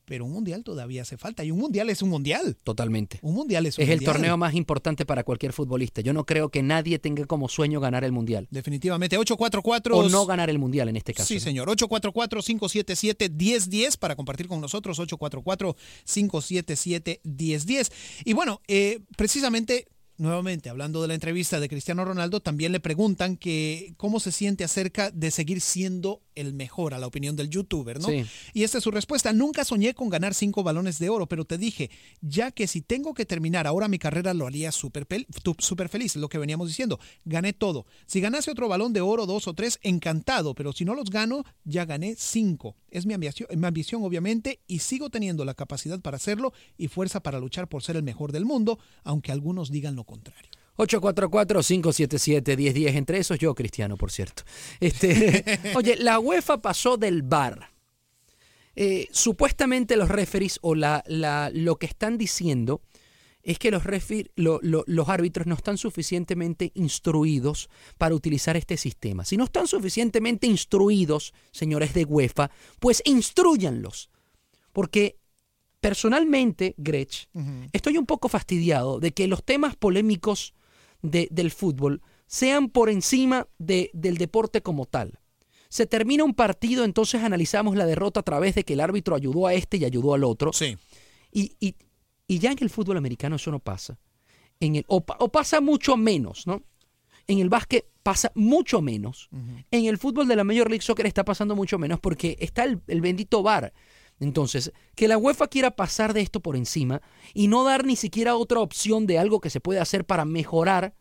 Pero un mundial todavía hace falta, y un mundial es un mundial. Totalmente. Un mundial es un Es el mundial. torneo más importante para cualquier futbolista. Yo no creo que nadie tenga como sueño ganar el Mundial. Definitivamente, 844 O no ganar el Mundial en este caso. Sí, señor. 844-577-1010 para compartir con nosotros. 844-577-1010. Y bueno, eh, precisamente, nuevamente, hablando de la entrevista de Cristiano Ronaldo, también le preguntan que cómo se siente acerca de seguir siendo el mejor, a la opinión del youtuber, ¿no? Sí. Y esta es su respuesta. Nunca soñé con ganar cinco balones de oro, pero te dije, ya que si tengo que terminar ahora mi carrera, lo haría súper súper feliz, lo que veníamos diciendo. Gané todo. Si ganase otro balón de oro, dos o tres, encantado, pero si no los gano, ya gané cinco. Es mi ambición, mi ambición, obviamente, y sigo teniendo la capacidad para hacerlo y fuerza para luchar por ser el mejor del mundo, aunque algunos digan lo contrario. 844-577-1010. Entre esos yo, Cristiano, por cierto. Este, [laughs] oye, la UEFA pasó del bar. Eh, supuestamente los referees o la, la- lo que están diciendo es que los, refer- lo- lo- los árbitros no están suficientemente instruidos para utilizar este sistema. Si no están suficientemente instruidos, señores de UEFA, pues instruyanlos. Porque personalmente, Gretsch, estoy un poco fastidiado de que los temas polémicos de- del fútbol sean por encima de- del deporte como tal. Se termina un partido, entonces analizamos la derrota a través de que el árbitro ayudó a este y ayudó al otro. Y, y- y ya en el fútbol americano eso no pasa. En el, o, pa- o pasa mucho menos, ¿no? En el básquet pasa mucho menos. En el fútbol de la Major League Soccer está pasando mucho menos porque está el, el bendito VAR. Entonces, que la UEFA quiera pasar de esto por encima y no dar ni siquiera otra opción de algo que se puede hacer para mejorar,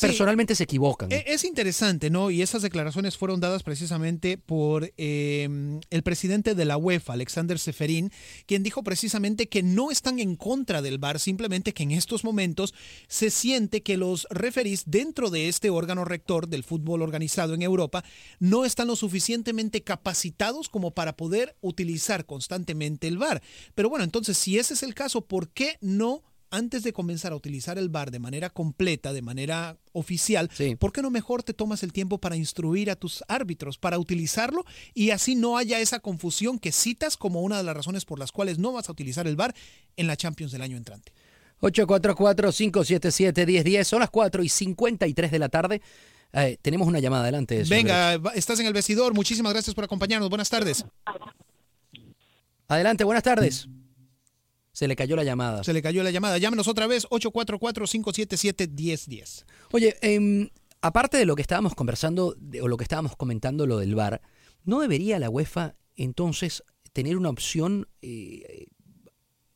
personalmente se equivocan. E- Es interesante, ¿no? Y esas declaraciones fueron dadas precisamente por eh, el presidente de la UEFA, Alexander Seferin, quien dijo precisamente que no están en contra del VAR, simplemente que en estos momentos se siente que los referís dentro de este órgano rector del fútbol organizado en Europa no están lo suficientemente capacitados como para poder utilizar constantemente el VAR. Pero bueno, entonces, si ese es el caso, ¿por qué no? Antes de comenzar a utilizar el VAR de manera completa, de manera oficial, ¿por qué no mejor te tomas el tiempo para instruir a tus árbitros, para utilizarlo y así no haya esa confusión que citas como una de las razones por las cuales no vas a utilizar el VAR en la Champions del año entrante? 844-577-1010, son las 4 y 53 de la tarde. Eh, tenemos una llamada adelante. Venga, estás en el vestidor. Muchísimas gracias por acompañarnos. Buenas tardes. Adelante, buenas tardes. Se le cayó la llamada. Se le cayó la llamada. Llámenos otra vez, 844-577-1010. Oye, em, aparte de lo que estábamos conversando de- o lo que estábamos comentando, lo del VAR, ¿no debería la UEFA entonces tener una opción eh,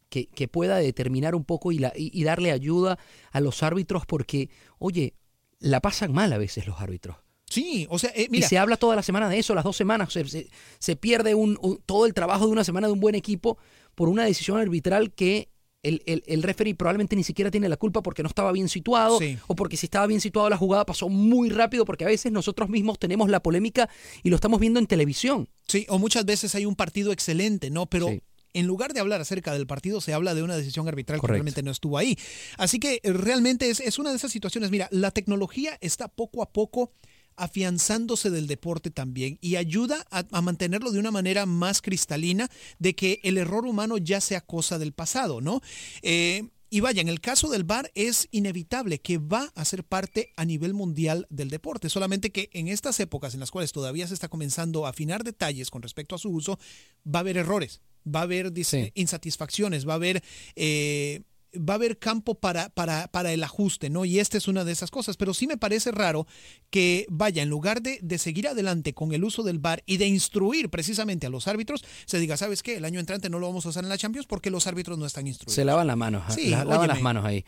que, que pueda determinar un poco y, la- y- y darle ayuda a los árbitros? Porque, oye, la pasan mal a veces los árbitros. Sí, o sea, eh, mira, Y se habla toda la semana de eso, las dos semanas. Se, se- se pierde un, un- todo el trabajo de una semana de un buen equipo por una decisión arbitral que el, el, el referee probablemente ni siquiera tiene la culpa porque no estaba bien situado Sí. o porque si estaba bien situado la jugada pasó muy rápido porque a veces nosotros mismos tenemos la polémica y lo estamos viendo en televisión. Sí, o muchas veces hay un partido excelente, ¿no? Pero Sí. en lugar de hablar acerca del partido, se habla de una decisión arbitral que realmente no estuvo ahí. Así que eh, realmente es, es una de esas situaciones. Mira, la tecnología está poco a poco afianzándose del deporte también y ayuda a, a mantenerlo de una manera más cristalina de que el error humano ya sea cosa del pasado, ¿no? Eh, y vaya, en el caso del VAR es inevitable que va a ser parte a nivel mundial del deporte, solamente que en estas épocas en las cuales todavía se está comenzando a afinar detalles con respecto a su uso, va a haber errores, va a haber dis- insatisfacciones, va a haber... eh, va a haber campo para, para, para el ajuste, ¿no? Y esta es una de esas cosas. Pero sí me parece raro que, vaya, en lugar de, de seguir adelante con el uso del VAR y de instruir precisamente a los árbitros, se diga, ¿sabes qué? El año entrante no lo vamos a usar en la Champions porque los árbitros no están instruidos. Se lavan las manos, Sí, la- lavan las manos ahí.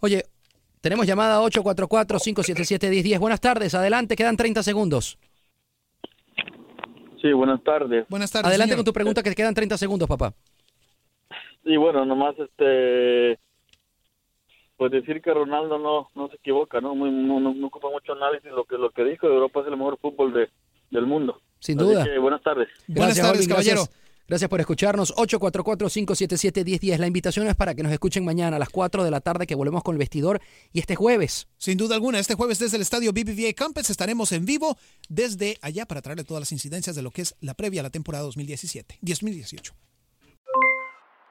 Oye, tenemos llamada 844-577-1010. Buenas tardes, adelante, quedan 30 segundos. Sí, buenas tardes. Buenas Adelante con tu pregunta, que quedan 30 segundos, papá. Y bueno, nomás este pues decir que Ronaldo no no se equivoca, ¿no? Muy, no, no, no ocupa mucho análisis lo que lo que dijo, Europa es el mejor fútbol de, del mundo. Sin Así duda. que buenas tardes. Gracias, Alvin, gracias. Gracias por escucharnos. 844-577-1010. La invitación es para que nos escuchen mañana a las 4 de la tarde que volvemos con el vestidor y este jueves. Sin duda alguna, este jueves desde el estadio BBVA Campus estaremos en vivo desde allá para traerle todas las incidencias de lo que es la previa a la temporada 2017, 2018.